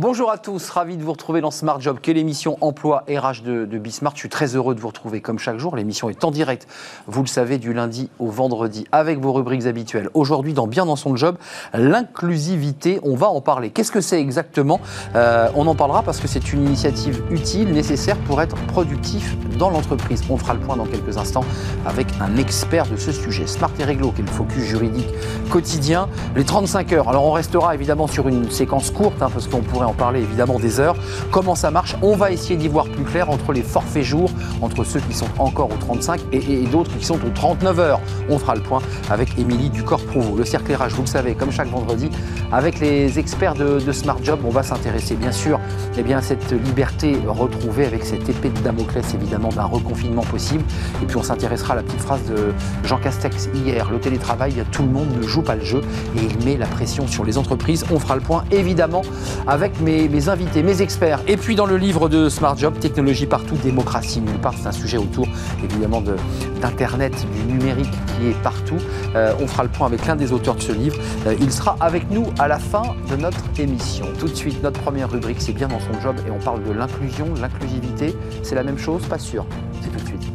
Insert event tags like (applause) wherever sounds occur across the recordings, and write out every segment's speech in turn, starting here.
Bonjour à tous, ravi de vous retrouver dans Smart Job, qui est emploi RH de, de Bismart. Je suis très heureux de vous retrouver comme chaque jour. L'émission est en direct, vous le savez, du lundi au vendredi, avec vos rubriques habituelles. Aujourd'hui, dans Bien dans son job, l'inclusivité, on va en parler. Qu'est-ce que c'est exactement? Euh, On en parlera parce que c'est une initiative utile, nécessaire pour être productif dans l'entreprise. On fera le point dans quelques instants avec un expert de ce sujet. Smart et Réglo, qui est le focus juridique quotidien. Les 35 heures. Alors on restera évidemment sur une séquence courte, hein, parce qu'on pourrait parler évidemment des heures. Comment ça marche? On va essayer d'y voir plus clair entre les forfaits jours, entre ceux qui sont encore aux 35 et, d'autres qui sont aux 39 heures. On fera le point avec Émilie Ducor-Prouveau. Le cercle vous le savez, comme chaque vendredi, avec les experts de, de Smart Job, on va s'intéresser bien sûr eh bien, à cette liberté retrouvée avec cette épée de Damoclès évidemment d'un reconfinement possible. Et puis on s'intéressera à la petite phrase de Jean Castex hier, le télétravail, tout le monde ne joue pas le jeu et il met la pression sur les entreprises. On fera le point évidemment avec mes, invités, mes experts. Et puis dans le livre de Smart Job, technologie partout, démocratie nulle part, c'est un sujet autour évidemment de- d'Internet, du numérique qui est partout. Euh, on fera le point avec l'un des auteurs de ce livre. Euh, il sera avec nous à la fin de notre émission. Tout de suite, notre première rubrique, c'est bien dans son job et on parle de l'inclusion, l'inclusivité. C'est la même chose? Pas sûr. C'est tout de suite.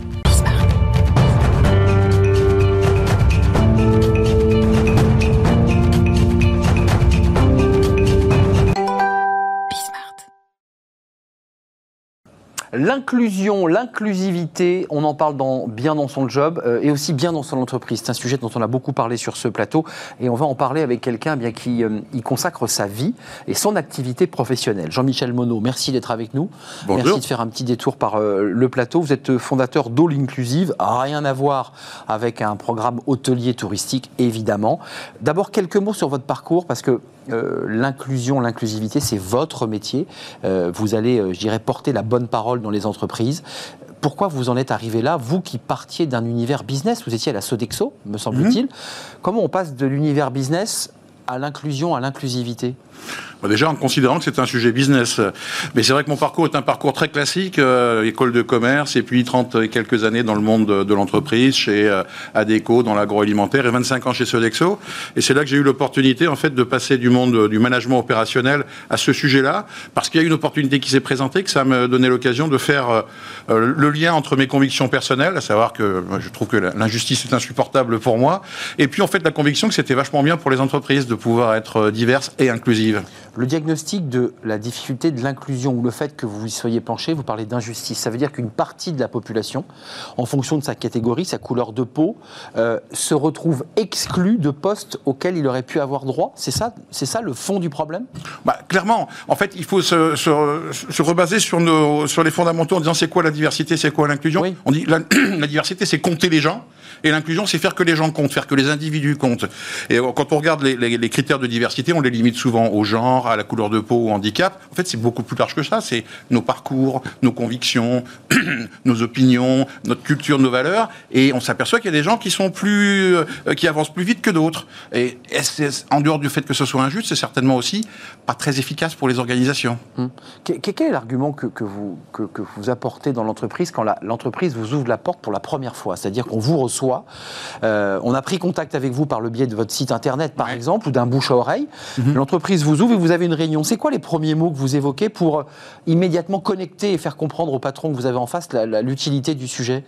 L'inclusion, l'inclusivité, on en parle dans, bien dans son job euh, et aussi bien dans son entreprise. C'est un sujet dont on a beaucoup parlé sur ce plateau et on va en parler avec quelqu'un eh bien qui euh, y consacre sa vie et son activité professionnelle. Jean-Michel Monod, merci d'être avec nous. Bonjour. Merci de faire un petit détour par euh, le plateau. Vous êtes fondateur d'All Inclusive, rien à voir avec un programme hôtelier touristique évidemment. D'abord quelques mots sur votre parcours parce que euh, l'inclusion, l'inclusivité, c'est votre métier. Euh, vous allez, euh, je dirais, porter la bonne parole dans les entreprises. Pourquoi vous en êtes arrivé là, vous qui partiez d'un univers business? Vous étiez à la Sodexo, me semble-t-il. Comment on passe de l'univers business à l'inclusion, à l'inclusivité? Déjà en considérant que c'est un sujet business. Mais c'est vrai que mon parcours est un parcours très classique, euh, école de commerce, et puis 30 et quelques années dans le monde de, l'entreprise, chez euh, Adecco, dans l'agroalimentaire, et 25 ans chez Sodexo. Et c'est là que j'ai eu l'opportunité, en fait, de passer du monde du management opérationnel à ce sujet-là, parce qu'il y a une opportunité qui s'est présentée, que ça me donnait l'occasion de faire euh, euh, le lien entre mes convictions personnelles, à savoir que je trouve que l'injustice est insupportable pour moi, et puis en fait la conviction que c'était vachement bien pour les entreprises de pouvoir être euh, diverses et inclusives. Le diagnostic de la difficulté de l'inclusion ou le fait que vous y soyez penché, vous parlez d'injustice. Ça veut dire qu'une partie de la population, en fonction de sa catégorie, sa couleur de peau, euh, se retrouve exclue de postes auxquels il aurait pu avoir droit. C'est ça, c'est ça le fond du problème? Bah, clairement, en fait, il faut se, se- se rebaser sur, nos, sur les fondamentaux en disant c'est quoi la diversité, c'est quoi l'inclusion? Oui. On dit la, (clears throat) la diversité, c'est compter les gens, et l'inclusion, c'est faire que les gens comptent, faire que les individus comptent. Et euh, quand on regarde les, critères de diversité, on les limite souvent au genre, à la couleur de peau, au handicap. En fait, c'est beaucoup plus large que ça. C'est nos parcours, nos convictions, (clears throat) nos opinions, notre culture, nos valeurs. Et on s'aperçoit qu'il y a des gens qui sont plus, euh, qui avancent plus vite que d'autres. Et en dehors du fait que ce soit injuste, c'est certainement aussi pas très efficace pour les organisations. Hum. Que- que- Quel est l'argument que, vous, que, vous apportez dans l'entreprise quand l'entreprise vous ouvre la porte pour la première fois? C'est-à-dire qu'on vous reçoit, euh, on a pris contact avec vous par le biais de votre site internet par Ouais. exemple, ou d'un bouche à oreille, l'entreprise vous ouvre et vous avez une réunion. C'est quoi les premiers mots que vous évoquez pour euh, immédiatement connecter et faire comprendre au patron que vous avez en face l'utilité du sujet?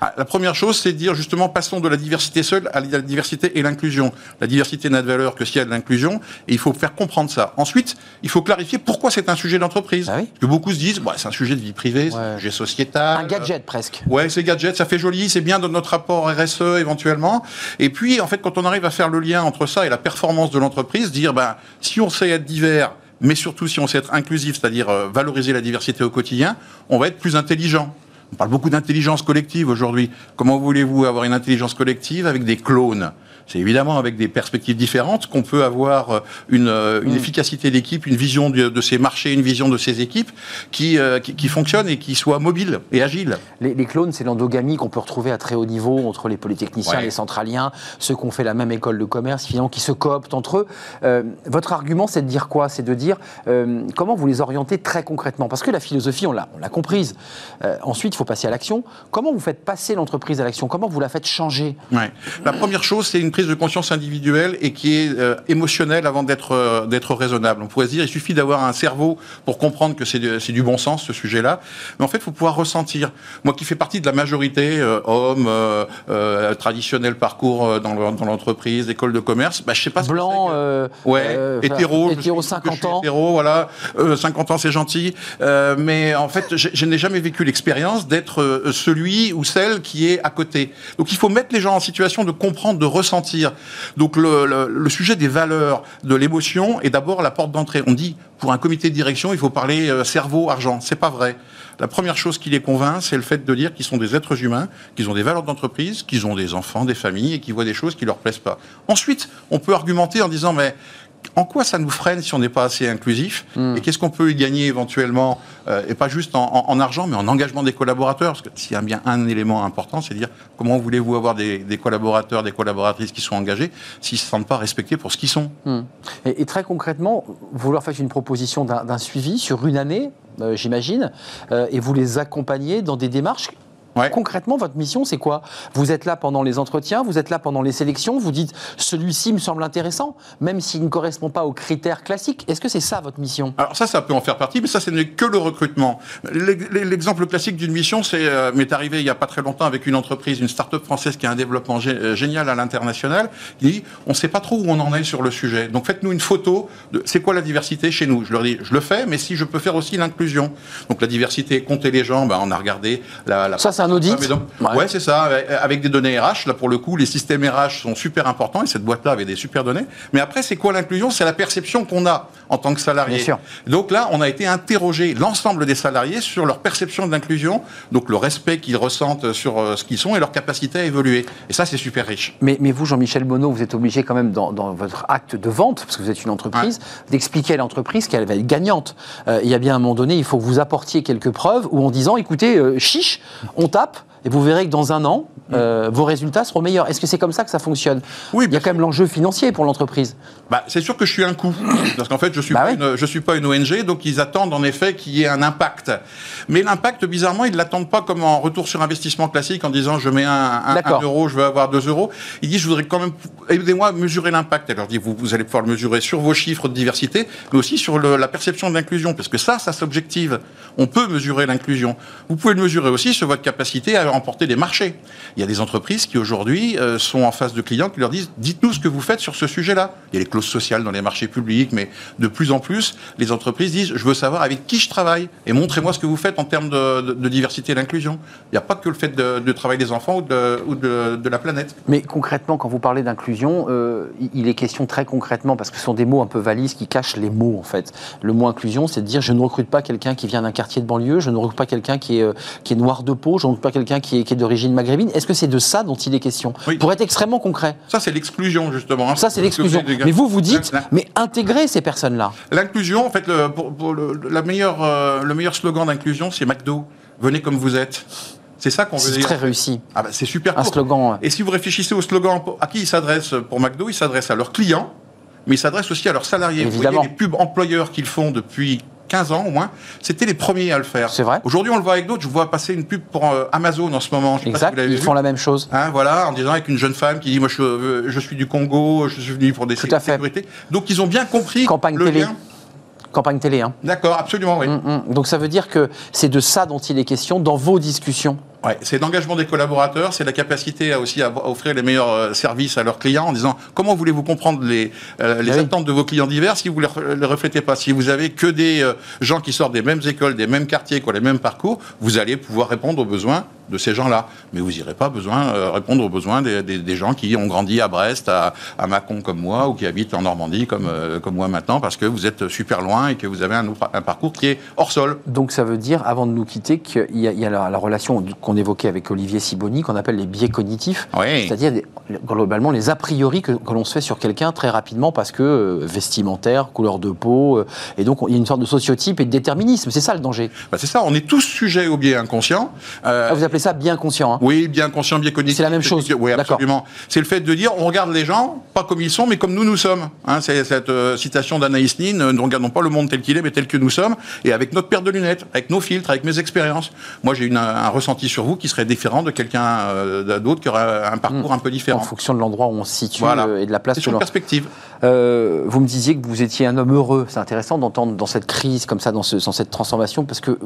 Ah, La première chose, c'est de dire justement, passons de la diversité seule à la diversité et l'inclusion. La diversité n'a de valeur que s'il y a de l'inclusion, et il faut faire comprendre ça. Ensuite, il faut clarifier pourquoi c'est un sujet d'entreprise. Ah oui Parce que beaucoup se disent, bah, c'est un sujet de vie privée, c'est un sujet sociétal. Un gadget presque. Ouais, c'est gadget, ça fait joli, c'est bien dans notre rapport RSE éventuellement. Et puis, en fait, quand on arrive à faire le lien entre ça et la performance de l'entreprise, dire, ben, si on sait être divers, mais surtout si on sait être inclusif, c'est-à-dire euh, valoriser la diversité au quotidien, on va être plus intelligent. On parle beaucoup d'intelligence collective aujourd'hui. Comment voulez-vous avoir une intelligence collective avec des clones? C'est évidemment avec des perspectives différentes qu'on peut avoir euh, une, euh, une efficacité d'équipe, une vision de, de ces marchés, une vision de ces équipes qui, euh, qui, qui fonctionne et qui soit mobile et agile. Les, les clones, c'est l'endogamie qu'on peut retrouver à très haut niveau entre les polytechniciens, Ouais. les centraliens, ceux qui ont fait la même école de commerce, finalement, qui se cooptent entre eux. Euh, votre argument, c'est de dire quoi? C'est de dire euh, comment vous les orientez très concrètement? Parce que la philosophie, on l'a, on l'a comprise. Ensuite, il faut passer à l'action. Comment vous faites passer l'entreprise à l'action? Comment vous la faites changer? Ouais. La première chose, c'est une prise de conscience individuelle et qui est euh, émotionnelle avant d'être euh, d'être raisonnable. On pourrait se dire, il suffit d'avoir un cerveau pour comprendre que c'est du, du bon sens ce sujet-là, mais en fait, il faut pouvoir ressentir. Moi, qui fais partie de la majorité, euh, hommes, traditionnel parcours dans l'entreprise, école de commerce, bah, je sais pas. Blanc, ouais, hétéro, hétéro, 50 ans. Hétéro, voilà, 50 ans, c'est gentil, mais en fait, je, je n'ai jamais vécu l'expérience d'être celui ou celle qui est à côté. Donc, il faut mettre les gens en situation de comprendre, de ressentir. Donc le, sujet des valeurs, de l'émotion est d'abord la porte d'entrée. On dit pour un comité de direction, il faut parler euh, cerveau, argent. C'est pas vrai. La première chose qui les convainc, c'est le fait de dire qu'ils sont des êtres humains, qu'ils ont des valeurs d'entreprise, qu'ils ont des enfants, des familles et qu'ils voient des choses qui leur plaisent pas. Ensuite, on peut argumenter en disant mais en quoi ça nous freine si on n'est pas assez inclusif hmm. Et qu'est-ce qu'on peut y gagner éventuellement euh, Et pas juste en, argent, mais en engagement des collaborateurs? Parce que s'il y a bien un élément important, c'est de dire comment voulez-vous avoir des, collaborateurs, des collaboratrices qui sont engagés s'ils ne se sentent pas respectés pour ce qu'ils sont? Hmm. et, très concrètement, vous leur faites une proposition d'un suivi sur une année, euh, j'imagine, euh, et vous les accompagnez dans des démarches Concrètement, votre mission, c'est quoi? Vous êtes là pendant les entretiens, vous êtes là pendant les sélections, vous dites celui-ci me semble intéressant, même s'il ne correspond pas aux critères classiques. Est-ce que c'est ça votre mission? Alors ça, ça peut en faire partie, mais ça, ce n'est que le recrutement. L'exemple classique d'une mission, c'est euh, m'est arrivé il n'y a pas très longtemps avec une entreprise, une start-up française qui a un développement euh, génial à l'international, qui dit on ne sait pas trop où on en est sur le sujet. Donc faites-nous une photo de c'est quoi la diversité chez nous? Je leur dis je le fais, mais si je peux faire aussi l'inclusion. Donc la diversité, compter les gens, ben, on a regardé la. la... Ça, un audit ouais, c'est ça, avec des données RH. Là, pour le coup, les systèmes RH sont super importants et cette boîte-là avait des super données. Mais après, c'est quoi l'inclusion? C'est la perception qu'on a en tant que salarié. Donc là, on a été interroger l'ensemble des salariés sur leur perception de l'inclusion, donc le respect qu'ils ressentent sur euh, ce qu'ils sont et leur capacité à évoluer. Et ça, c'est super riche. Mais, mais vous, Jean-Michel Bonneau, vous êtes obligé quand même dans, votre acte de vente, parce que vous êtes une entreprise, d'expliquer à l'entreprise qu'elle va être gagnante. Euh, il y a bien un moment donné, il faut que vous apportiez quelques preuves ou en disant, écoutez, euh, chiche, on et vous verrez que dans un an, euh, vos résultats seront meilleurs. Est-ce que c'est comme ça que ça fonctionne Oui. Il y a quand même l'enjeu financier pour l'entreprise. Bah, c'est sûr que je suis un coût, parce qu'en fait, je ne suis, bah je suis pas une ONG, donc ils attendent en effet qu'il y ait un impact. Mais l'impact, bizarrement, ils ne l'attendent pas comme en retour sur investissement classique, en disant je mets un, euro, je veux avoir deux euros. Ils disent je voudrais quand même, aidez-moi à mesurer l'impact. Leur dit vous, vous allez pouvoir le mesurer sur vos chiffres de diversité, mais aussi sur la perception de l'inclusion, parce que ça, ça s'objective. On peut mesurer l'inclusion. Vous pouvez le mesurer aussi sur votre capacité à remporter des marchés. Il y a des entreprises qui aujourd'hui euh, sont en face de clients qui leur disent dites-nous ce que vous faites sur ce sujet-là. Il y a les clauses sociales dans les marchés publics, mais de plus en plus, les entreprises disent je veux savoir avec qui je travaille et montrez-moi ce que vous faites en termes de, diversité et d'inclusion. Il n'y a pas que le fait de, travailler des enfants ou, de, de, la planète. Mais concrètement, quand vous parlez d'inclusion, euh, il est question très concrètement, parce que ce sont des mots un peu valises qui cachent les mots en fait. Le mot inclusion, c'est de dire je ne recrute pas quelqu'un qui vient d'un quartier de banlieue, je ne recrute pas quelqu'un qui est, euh, noir de peau, je ne recrute pas quelqu'un qui est d'origine maghrébine. Est-ce que c'est de ça dont il est question Pour être extrêmement concret. Ça, c'est l'exclusion, justement. Ça, c'est l'exclusion. Mais vous, vous dites, mais intégrer ces personnes-là. L'inclusion, en fait, le, pour, le, la meilleure, euh, le meilleur slogan d'inclusion, c'est McDo. Venez comme vous êtes. C'est ça qu'on veut dire. C'est très réussi. Ah bah, c'est super. Un slogan. Et si vous réfléchissez au slogan, à qui il s'adresse pour McDo Il s'adresse à leurs clients, mais il s'adresse aussi à leurs salariés. Évidemment. Vous voyez les pubs employeurs qu'ils font depuis 15 ans au moins, c'était les premiers à le faire. C'est vrai. Aujourd'hui, on le voit avec d'autres. Je vois passer une pub pour euh, Amazon en ce moment. exact. ils font la même chose. Hein, voilà, en disant avec une jeune femme qui dit moi je, euh, je suis du Congo, je suis venu pour des Tout à fait. Donc ils ont bien compris campagne le télé. lien. Campagne télé. Hein. D'accord, absolument, oui. Mm, mm. Donc ça veut dire que c'est de ça dont il est question dans vos discussions. Ouais, c'est l'engagement des collaborateurs, c'est la capacité à aussi à offrir les meilleurs euh, services à leurs clients en disant comment voulez-vous comprendre les, euh, les attentes de vos clients divers si vous ne les, reflétez pas? Si vous avez que des euh, gens qui sortent des mêmes écoles, des mêmes quartiers, qui ont les mêmes parcours, vous allez pouvoir répondre aux besoins de ces gens-là. Mais vous n'irez pas besoin, répondre aux besoins des, des, gens qui ont grandi à Brest, à, à, Mâcon comme moi, ou qui habitent en Normandie comme, comme moi maintenant, parce que vous êtes super loin et que vous avez un, un, parcours qui est hors sol. Donc ça veut dire, avant de nous quitter, qu'il y a, il y a la, la relation qu'on évoquait avec Olivier Siboni, qu'on appelle les biais cognitifs, c'est-à-dire globalement les a priori que, l'on se fait sur quelqu'un très rapidement parce que euh, vestimentaire, couleur de peau, euh, et donc il y a une sorte de sociotype et de déterminisme. C'est ça le danger. Bah, c'est ça, on est tous sujets au biais inconscient. Euh, ah, vous appelez ça bien conscient hein Oui, bien conscient, bien cognitif. C'est la même chose. Oui, absolument. C'est le fait de dire on regarde les gens pas comme ils sont, mais comme nous nous sommes. Hein, c'est cette citation d'Anaïs Nin, ne regardons pas le monde tel qu'il est, mais tel que nous sommes, et avec notre paire de lunettes, avec nos filtres, avec mes expériences. Moi, j'ai un, un ressenti sur vous qui serait différent de quelqu'un d'autre qui aurait un parcours hmm. un peu différent. En fonction de l'endroit où on se situe et de la place. C'est une perspective. Euh, vous me disiez que vous étiez un homme heureux. C'est intéressant d'entendre dans cette crise, comme ça, dans, ce, dans cette transformation, parce que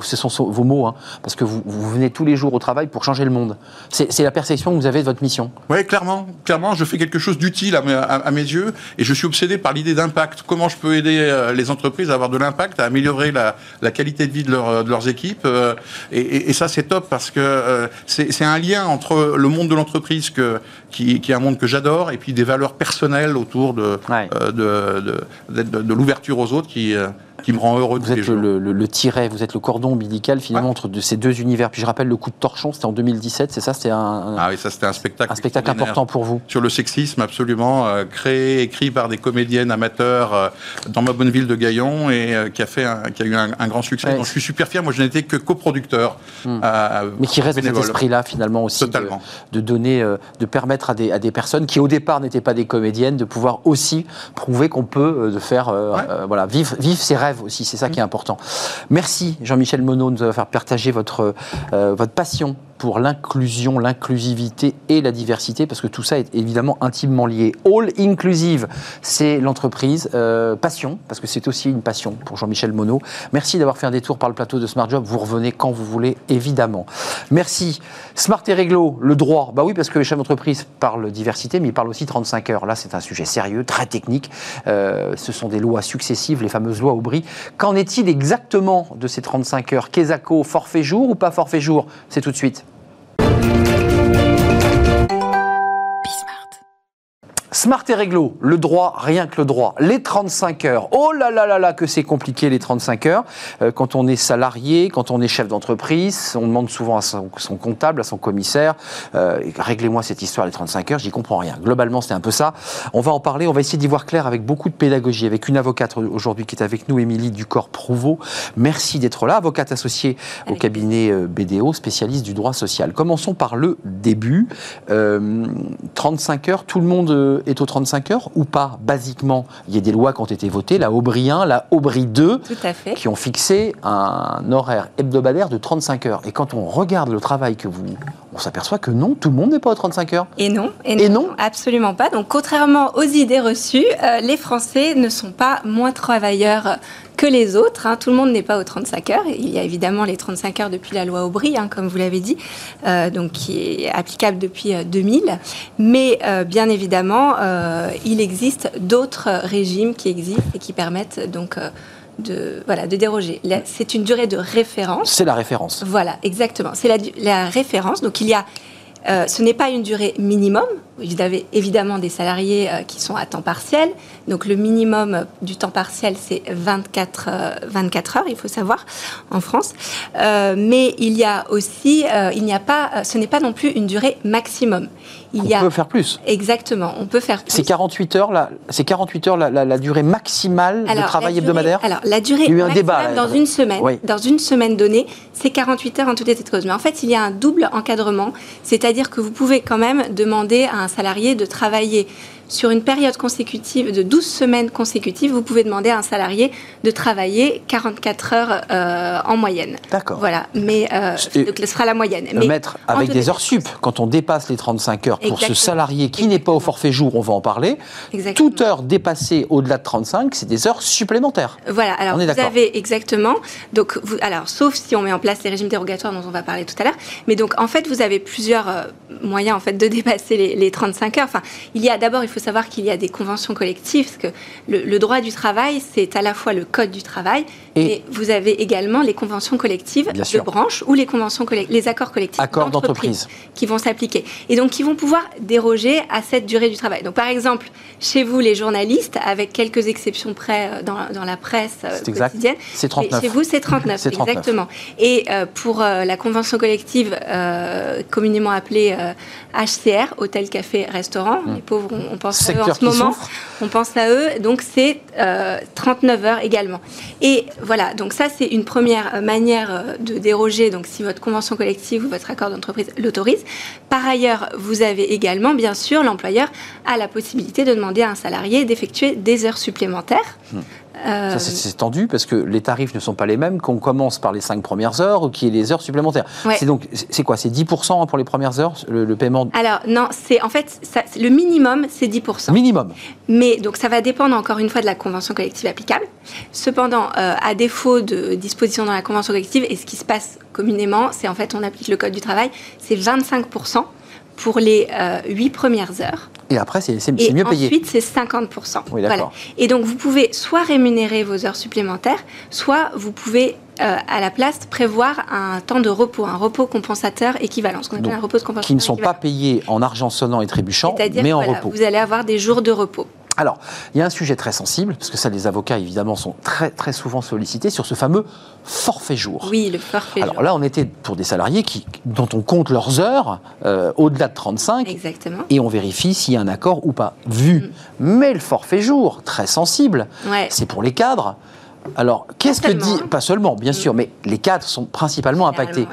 ce sont vos mots, hein, parce que vous, venez tous les jours au travail pour changer le monde. C'est la perception que vous avez de votre mission. Oui, clairement. Clairement, je fais quelque chose d'utile à, mes yeux, et je suis obsédé par l'idée d'impact. Comment je peux aider euh, les entreprises à avoir de l'impact, à améliorer la, qualité de vie de, leurs équipes. Euh, et, ça, c'est top, parce que c'est un lien entre le monde de l'entreprise, qui, qui est un monde que j'adore, et puis des valeurs personnelles autour de, euh, de, de, l'ouverture aux autres qui, euh, qui me rend heureux. Vous êtes le, le, tiret, vous êtes le cordon ombilical finalement entre de ces deux univers. Puis je rappelle le coup de torchon, c'était en 2017, c'est ça C'était un, ah oui, ça c'était un spectacle. Un spectacle important pour vous. Sur le sexisme, absolument, euh, créé, écrit par des comédiennes amateurs dans ma bonne ville de Gaillon et qui a fait, qui a eu un, grand succès. Donc je suis super fier. Moi, je n'étais que coproducteur. Hmm. Mais qui reste dans cet esprit-là finalement aussi, Totalement. De, donner, de permettre à des, à des personnes qui au départ n'étaient pas des comédiennes de pouvoir aussi prouver qu'on peut euh, de faire, euh, euh, voilà, vivre, vivre ses rêves aussi. C'est ça qui est important. Merci Jean-Michel Monod de nous avoir partager votre, votre passion pour l'inclusion, l'inclusivité et la diversité, parce que tout ça est évidemment intimement lié. All Inclusive, c'est l'entreprise. passion, parce que c'est aussi une passion pour Jean-Michel Monod. Merci d'avoir fait un détour par le plateau de Smart Job. Vous revenez quand vous voulez, évidemment. Merci. Smart et Réglo, le droit. Bah oui, parce que les chefs d'entreprise parlent diversité, mais ils parlent aussi 35 heures. Là, c'est un sujet sérieux, très technique. Euh, ce sont des lois successives, les fameuses lois Aubry. Qu'en est-il exactement de ces 35 heures? Quesaco, forfait jour ou pas forfait jour? C'est tout de suite. Thank you. Smart et réglo, le droit, rien que le droit. Les 35 heures, oh là là là là que c'est compliqué les 35 heures. Euh, quand on est salarié, quand on est chef d'entreprise, on demande souvent à son, comptable, à son commissaire, euh, réglez-moi cette histoire des 35 heures, j'y comprends rien. Globalement, c'est un peu ça. On va en parler, on va essayer d'y voir clair avec beaucoup de pédagogie, avec une avocate aujourd'hui qui est avec nous, Émilie Ducor-Prouveau. Merci d'être là, avocate associée au cabinet euh, BDO, spécialiste du droit social. Commençons par le début. 35 heures, tout le monde est aux 35 heures ou pas? Basiquement, il y a des lois qui ont été votées, la Aubry 1, la Aubry 2, qui ont fixé un horaire hebdomadaire de 35 heures. Et quand on regarde le travail que vous... On s'aperçoit que non, tout le monde n'est pas aux 35 heures. Et non, et, non, absolument pas. Donc contrairement aux idées reçues, euh, les Français ne sont pas moins travailleurs que les autres. Hein. Tout le monde n'est pas aux 35 heures. Il y a évidemment les 35 heures depuis la loi Aubry, hein, comme vous l'avez dit, euh, donc qui est applicable depuis 2000. Euh, Mais euh, bien évidemment, il existe d'autres régimes qui existent et qui permettent donc de, voilà, de déroger. C'est une durée de référence. C'est la référence. Voilà, exactement. C'est la, la référence. Donc il y a euh, ce n'est pas une durée minimum. Vous avez évidemment des salariés euh, qui sont à temps partiel. Donc le minimum du temps partiel, c'est 24, 24 euh, heures, il faut savoir, en France. mais il y a aussi, il n'y a pas, ce n'est pas non plus une durée maximum. Il on peut faire plus. Exactement, on peut faire plus. C'est 48 heures, la, c'est 48 heures la, durée maximale de travail hebdomadaire Alors, la durée il y a eu un débat, dans une semaine, dans une semaine donnée, c'est 48 heures en tout état de cause. Mais en fait, il y a un double encadrement, c'est-à-dire que vous pouvez quand même demander à un salarié de travailler sur une période consécutive de 12 semaines consécutives, vous pouvez demander à un salarié de travailler 44 heures euh, en moyenne. D'accord. Voilà, mais euh, donc, ce sera la moyenne. Mais mettre avec des heures sup, quand on dépasse les 35 heures, pour ce salarié qui n'est pas au forfait jour, on va en parler, exactement. toute heure dépassée au-delà de 35, c'est des heures supplémentaires. Voilà, alors vous avez exactement, donc vous, alors sauf si on met en place les régimes dérogatoires dont on va parler tout à l'heure, mais donc en fait vous avez plusieurs euh, moyens en fait de (laughs) dépasser les, les 35 heures. Enfin, il y a d'abord, il faut savoir qu'il y a des conventions collectives, parce que le, droit du travail, c'est à la fois le code du travail, et vous avez également les conventions collectives de branche ou les conventions les accords collectifs d'entreprise qui vont s'appliquer et donc qui vont pouvoir déroger à cette durée du travail. Donc par exemple, chez vous les journalistes, avec quelques exceptions près euh, dans, la presse euh, quotidienne, c'est 39. Chez vous c'est 39, (laughs) exactement. Et euh, pour la convention collective communément appelée HCR, hôtel, café, restaurant, hmm. les pauvres on, pense secteur en ce moment. On pense à eux, donc c'est 39 heures également. Et voilà, donc ça c'est une première manière de déroger, donc si votre convention collective ou votre accord d'entreprise l'autorise. Par ailleurs, vous avez également, bien sûr, l'employeur a la possibilité de demander à un salarié d'effectuer des heures supplémentaires. Hmm. Ça, c'est tendu parce que les tarifs ne sont pas les mêmes qu'on commence par les cinq premières heures ou qu'il y ait les heures supplémentaires. C'est donc, c'est quoi? C'est 10% pour les premières heures, le, paiement? Alors, non, c'est en fait, ça, le minimum, c'est 10%. Minimum. Mais donc, ça va dépendre encore une fois de la convention collective applicable. Cependant, euh, à défaut de dispositions dans la convention collective, et ce qui se passe communément, c'est en fait, on applique le code du travail, c'est 25% pour les euh, huit premières heures. Et après, c'est mieux payé. Ensuite, c'est 50%. Oui, voilà. Et donc, vous pouvez soit rémunérer vos heures supplémentaires, soit vous pouvez, euh, à la place, prévoir un temps de repos, un repos compensateur équivalent, ce qu'on appelle un repos compensateur. Qui ne sont pas payés en argent sonnant et trébuchant, mais en repos. Vous allez avoir des jours de repos. Alors, il y a un sujet très sensible, parce que ça, les avocats, évidemment, sont très, très souvent sollicités sur ce fameux forfait jour. Oui, le forfait Alors là, on était pour des salariés qui, dont on compte leurs heures euh, au-delà de 35. Exactement. Et on vérifie s'il y a un accord ou pas. Vu. Mm. Mais le forfait jour, très sensible, c'est pour les cadres. Alors, qu'est-ce que dit, pas seulement, bien sûr, mm. mais les cadres sont principalement impactés.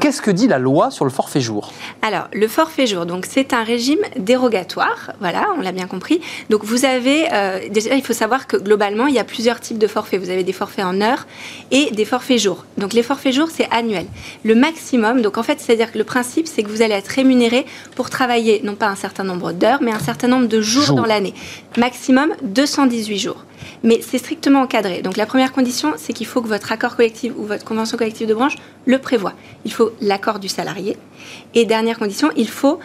qu'est-ce que dit la loi sur le forfait jour? Alors, le forfait jour, donc c'est un régime dérogatoire, voilà, on l'a bien compris. Donc, vous avez, euh, déjà, il faut savoir que globalement, il y a plusieurs types de forfaits. Vous avez des forfaits en heures et des forfaits jours. Donc, les forfaits jours, c'est annuel. Le maximum, donc en fait, c'est-à-dire que le principe, c'est que vous allez être rémunéré pour travailler, non pas un certain nombre d'heures, mais un certain nombre de jours dans l'année. Maximum 218 jours. Mais c'est strictement encadré. Donc la première condition, c'est qu'il faut que votre accord collectif ou votre convention collective de branche le prévoit. Il faut l'accord du salarié. Et dernière condition, il faut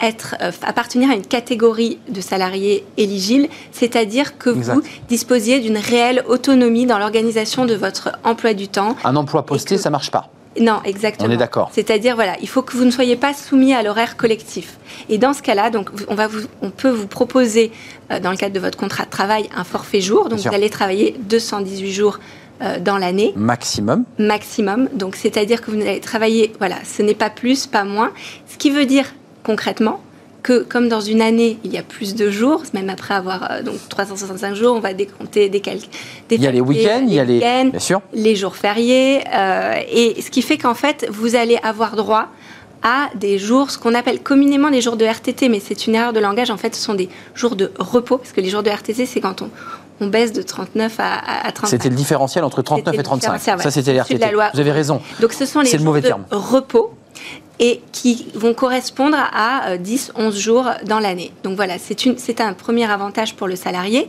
être, euh, appartenir à une catégorie de salariés éligibles, c'est-à-dire que vous disposiez d'une réelle autonomie dans l'organisation de votre emploi du temps. Un emploi posté, ça marche pas. Non, exactement. On est d'accord. C'est-à-dire, voilà, il faut que vous ne soyez pas soumis à l'horaire collectif. Et dans ce cas-là, donc, on, va vous, on peut vous proposer, euh, dans le cadre de votre contrat de travail, un forfait jour. Donc, vous allez travailler 218 jours euh, dans l'année. Maximum. Maximum. Donc, c'est-à-dire que vous allez travailler, voilà, ce n'est pas plus, pas moins. Ce qui veut dire, concrètement, que comme dans une année, il y a plus de jours, même après avoir euh, donc 365 jours, on va décompter des calques. Il y a les week-ends, il y a les, bien sûr. les jours fériés, euh, et ce qui fait qu'en fait, vous allez avoir droit à des jours, ce qu'on appelle communément les jours de RTT, mais c'est une erreur de langage. En fait, ce sont des jours de repos, parce que les jours de RTT, c'est quand on, on baisse de 39 à, à 35. C'était le différentiel entre 39 et 35. Ça, c'était les RTT. Vous avez raison. Donc, ce sont les jours de repos et qui vont correspondre à 10-11 euh, jours dans l'année. Donc voilà, c'est un premier avantage pour le salarié.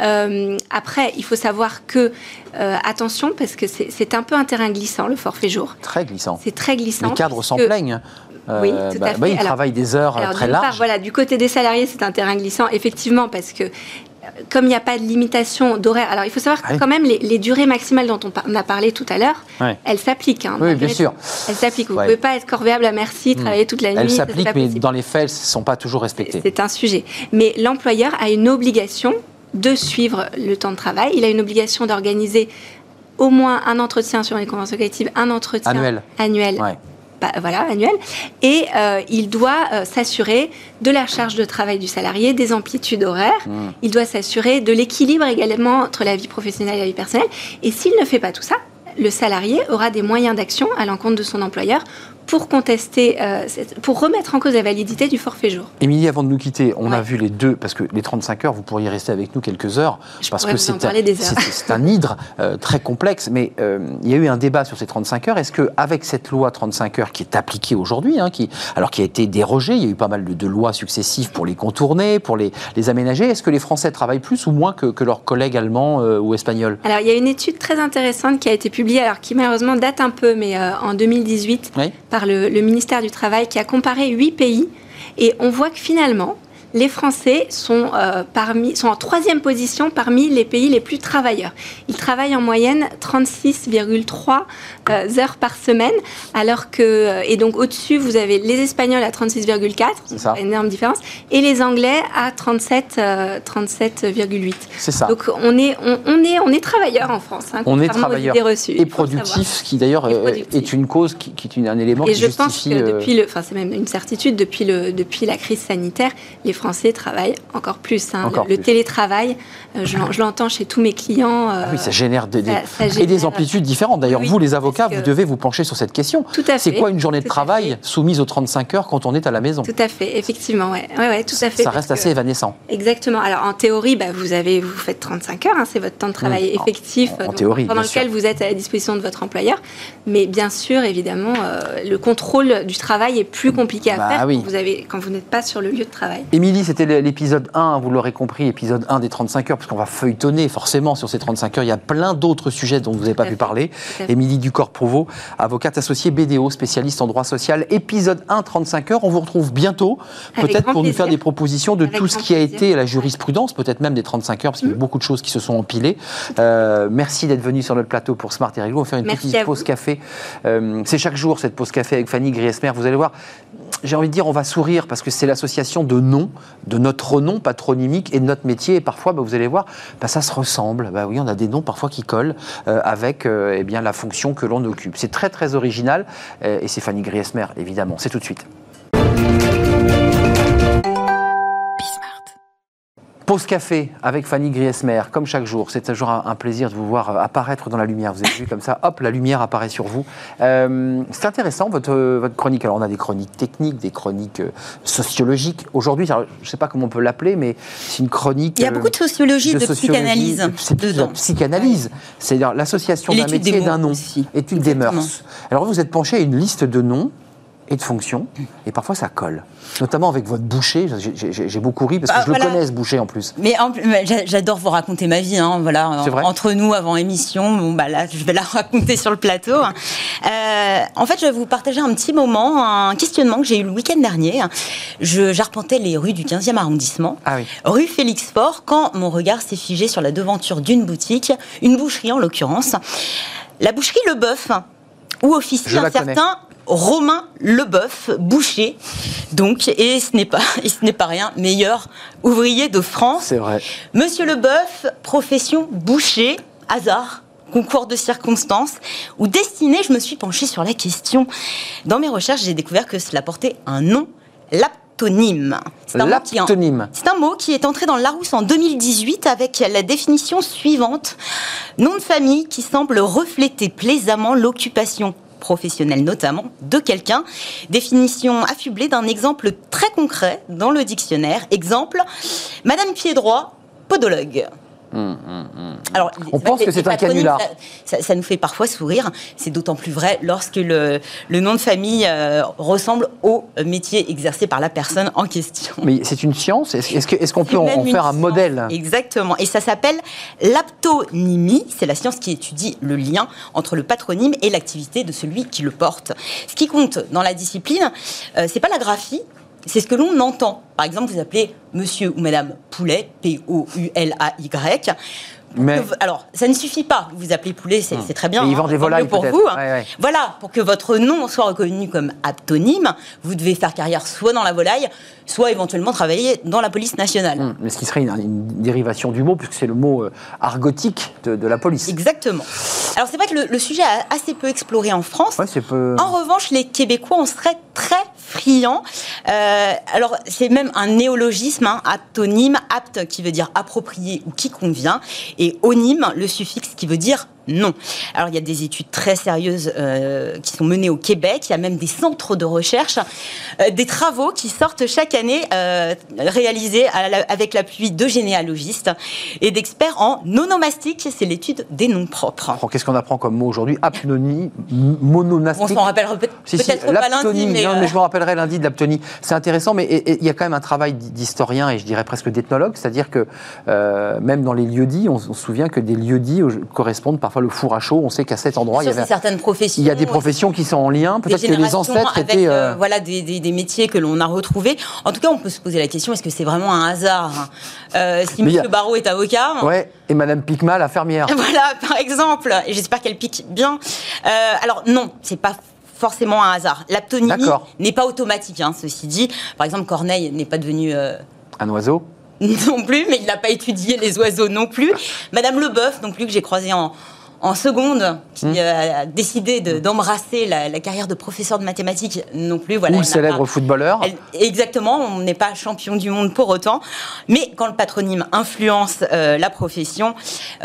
Euh, après, il faut savoir que, euh, attention, parce que c'est un peu un terrain glissant, le forfait jour. Très glissant. C'est très glissant. Les cadres s'en plaignent. oui, tout bah, à fait. Bah, ils travaillent des heures très larges. voilà, du côté des salariés, c'est un terrain glissant, effectivement, parce que comme il n'y a pas de limitation d'horaire, alors il faut savoir que quand même les, durées maximales dont on, a parlé tout à l'heure, elles s'appliquent. Hein, oui, bien sûr. Elles s'appliquent. Vous ne pouvez pas être corvéable à merci, hmm. travailler toute la nuit. Elles s'appliquent, mais dans les faits, elles ne sont pas toujours respectées. C'est un sujet. Mais l'employeur a une obligation de suivre le temps de travail. Il a une obligation d'organiser au moins un entretien sur les conventions collectives, un entretien annuel, annuel voilà, annuel. Et euh, il doit euh, s'assurer de la charge de travail du salarié, des amplitudes horaires. Mmh. Il doit s'assurer de l'équilibre également entre la vie professionnelle et la vie personnelle. Et s'il ne fait pas tout ça, le salarié aura des moyens d'action à l'encontre de son employeur pour contester, euh, pour remettre en cause la validité du forfait jour. Émilie, avant de nous quitter, on a vu les deux, parce que les 35 heures, vous pourriez rester avec nous quelques heures, parce que c'est un, un, hydre euh, très complexe, mais euh, il y a eu un débat sur ces 35 heures. Est-ce qu'avec cette loi 35 heures qui est appliquée aujourd'hui, hein, qui, alors qui a été dérogée, il y a eu pas mal de, lois successives pour les contourner, pour les, les aménager, est-ce que les Français travaillent plus ou moins que, que leurs collègues allemands ou espagnols? Alors il y a une étude très intéressante qui a été publiée, alors qui malheureusement date un peu, mais en 2018, oui par le, ministère du Travail qui a comparé huit pays. Et on voit que finalement, les Français sont, euh, parmi, sont en troisième position parmi les pays les plus travailleurs. Ils travaillent en moyenne 36,3 euh, heures par semaine, alors que, euh, et donc au-dessus, vous avez les Espagnols à 36,4, c'est une énorme différence, et les Anglais à 37, 37,8. C'est ça. Donc on est, on, est, on est travailleurs en France. Hein, on est travailleurs et productif, ce qui d'ailleurs est une cause qui, qui est un élément et qui je pense que depuis le, enfin c'est même une certitude, depuis, le, depuis la crise sanitaire, les Français travaillent encore plus. hein. Encore le, plus. télétravail, euh, je l'en- je l'entends chez tous mes clients. Ah oui, euh, ça génère des, ça- et des amplitudes différentes. D'ailleurs, Oui, vous, les avocats, vous devez vous pencher sur cette question. Tout à C'est quoi une journée de travail soumise aux 35 heures quand on est à la maison? Tout à fait, effectivement, ouais, ouais, ouais, tout à fait. Ça reste que- assez évanescent. Exactement. Alors en théorie, bah, vous avez, vous faites 35 heures, hein, c'est votre temps de travail Mmh. En- effectif en donc, théorie, pendant lequel sûr. vous êtes à la disposition de votre employeur. Mais bien sûr, évidemment, euh, le contrôle du travail est plus compliqué à Bah faire oui. quand vous avez, quand vous n'êtes pas sur le lieu de travail. Émilie, c'était l'épisode 1, vous l'aurez compris, épisode 1 des 35 heures, parce qu'on va feuilletonner forcément sur ces 35 heures. Il y a plein d'autres sujets dont vous n'avez pas pu parler. Émilie Ducor-Prouveau, avocate associée BDO, spécialiste en droit social. Épisode 1, 35 heures. On vous retrouve bientôt, peut-être pour nous faire des propositions de Avec tout ce qui a été la jurisprudence, peut-être même des 35 heures, parce qu'il y a Mhm. beaucoup de choses qui se sont empilées. Euh, merci d'être venu sur notre plateau pour Smart et Réglo. On va faire une Merci petite pause vous. café. Euh, c'est chaque jour cette pause café avec Fanny Griesmer. Vous allez voir, j'ai envie de dire, on va sourire parce que c'est l'association de noms, de notre nom patronymique et de notre métier. Et parfois, bah, vous allez voir, bah, ça se ressemble. Bah oui, on a des noms parfois qui collent euh, avec euh, eh la fonction que l'on occupe. C'est très très original euh, et c'est Fanny Griesmer, évidemment. C'est tout de suite. Pause café avec Fanny Griesmer, comme chaque jour. C'est toujours un, un plaisir de vous voir euh, apparaître dans la lumière. Vous avez vu comme ça, hop, la lumière apparaît sur vous. Euh, c'est intéressant votre, votre chronique. Alors on a des chroniques techniques, des chroniques euh, sociologiques. Aujourd'hui, je ne sais pas comment on peut l'appeler, mais c'est une chronique. Il y a euh, beaucoup de sociologie, de, sociologie. psychanalyse C'est de la psychanalyse. C'est-à-dire l'association d'un métier et d'un nom. aussi. Étude des mœurs. Alors vous êtes penché à une liste de noms et de fonctions, et parfois ça colle. Notamment avec votre boucher. J'ai- beaucoup ri parce que Bah, je le voilà. connais ce boucher en plus. Mais en j'a- j'adore vous raconter ma vie, hein, voilà. Vrai Entre nous, avant émission, bon, bah là, je vais la (laughs) raconter sur le plateau. Euh, en fait, je vais vous partager un petit moment, un questionnement que j'ai eu le week-end dernier. J'arpentais les rues du 15e arrondissement, Ah oui. rue Félix Faure, quand mon regard s'est figé sur la devanture d'une boutique, une boucherie en l'occurrence. La boucherie Le Boeuf, où officie un certain Romain Leboeuf, boucher, donc, et ce n'est pas, (laughs) et ce n'est pas rien, meilleur ouvrier de France. C'est vrai. Monsieur Leboeuf, profession boucher, hasard, concours de circonstances, ou destinée, je me suis penchée sur la question. Dans mes recherches, j'ai découvert que cela portait un nom, l'aptonyme. C'est un L'aptonyme. c'est un mot qui est entré dans le Larousse en 2018 avec la définition suivante. Nom de famille qui semble refléter plaisamment l'occupation professionnelle notamment de quelqu'un. Définition affublée d'un exemple très concret dans le dictionnaire. Exemple, Madame Piedroit, podologue. Alors, On pense que c'est un canular. Ça, nous fait parfois sourire. C'est d'autant plus vrai lorsque le, le nom de famille euh, ressemble au métier exercé par la personne en question. Mais c'est une science? Est-ce que- est-ce qu'on peut en, faire un science. modèle? Exactement. Et ça s'appelle l'aptonymie. C'est la science qui étudie le lien entre le patronyme et l'activité de celui qui le porte. Ce qui compte dans la discipline, euh, c'est pas la graphie. C'est ce que l'on entend. Par exemple, vous appelez Monsieur ou Madame Poulet, P-O-U-L-A-Y. Mais- Alors, ça ne suffit pas. Vous appelez Poulet, c'est c'est très bien. Et ils hein, vendent des tant volailles, pour vous. Ouais, ouais. Voilà, pour que votre nom soit reconnu comme aptonyme, vous devez faire carrière soit dans la volaille, soit éventuellement travailler dans la police nationale. Hum, Mais ce qui serait une, une dérivation du mot, puisque c'est le mot euh, argotique de, de la police. Exactement. Alors c'est vrai que le, le sujet a assez peu exploré en France. Ouais, peu... En revanche, les Québécois en seraient très Euh, alors, c'est même un néologisme, hein, aptonyme, apte qui veut dire approprié ou qui convient, et onyme, le suffixe qui veut dire non. Alors, il y a des études très sérieuses euh, qui sont menées au Québec. Il y a même des centres de recherche, euh, des travaux qui sortent chaque année, euh, réalisés la- avec l'appui de généalogistes et d'experts en onomastique. C'est l'étude des noms propres. Qu'est-ce qu'on apprend comme mot aujourd'hui? Apnonie, m- mononastique. On s'en rappellera peut- Si, si, peut-être pas lundi, mais, non, euh, mais je me rappellerai lundi de l'aptonie. C'est intéressant, mais il y a quand même un travail d'historien et je dirais presque d'ethnologue, c'est-à-dire que même dans les lieux-dits, on, on se souvient que des lieux-dits correspondent parfois le four à chaud. On sait qu'à cet endroit, il y, sur avait, certaines professions. il y a des professions qui sont en lien. Peut-être que les ancêtres avec étaient. euh, euh, voilà des, des- des métiers que l'on a retrouvés. En tout cas, on peut se poser la question est-ce que c'est vraiment un hasard hein? Euh, Si y a- Monsieur Barrault est avocat, Ouais, et Madame Picma, la fermière. (laughs) voilà, par exemple, et j'espère qu'elle pique bien. Euh, alors non, c'est pas forcément un hasard. L'aptonymie n'est pas automatique, hein, ceci dit. Par exemple, Corneille n'est pas devenu Un oiseau. (laughs) non plus, mais il n'a pas étudié les oiseaux non plus. Madame Leboeuf non plus, que j'ai croisé en, en seconde qui Mmh. euh, a décidé de- d'embrasser la, la carrière de professeur de mathématiques non plus. Voilà, Ou le célèbre pas- footballeur. elle- exactement, on n'est pas champion du monde pour autant. Mais quand le patronyme influence euh, la profession,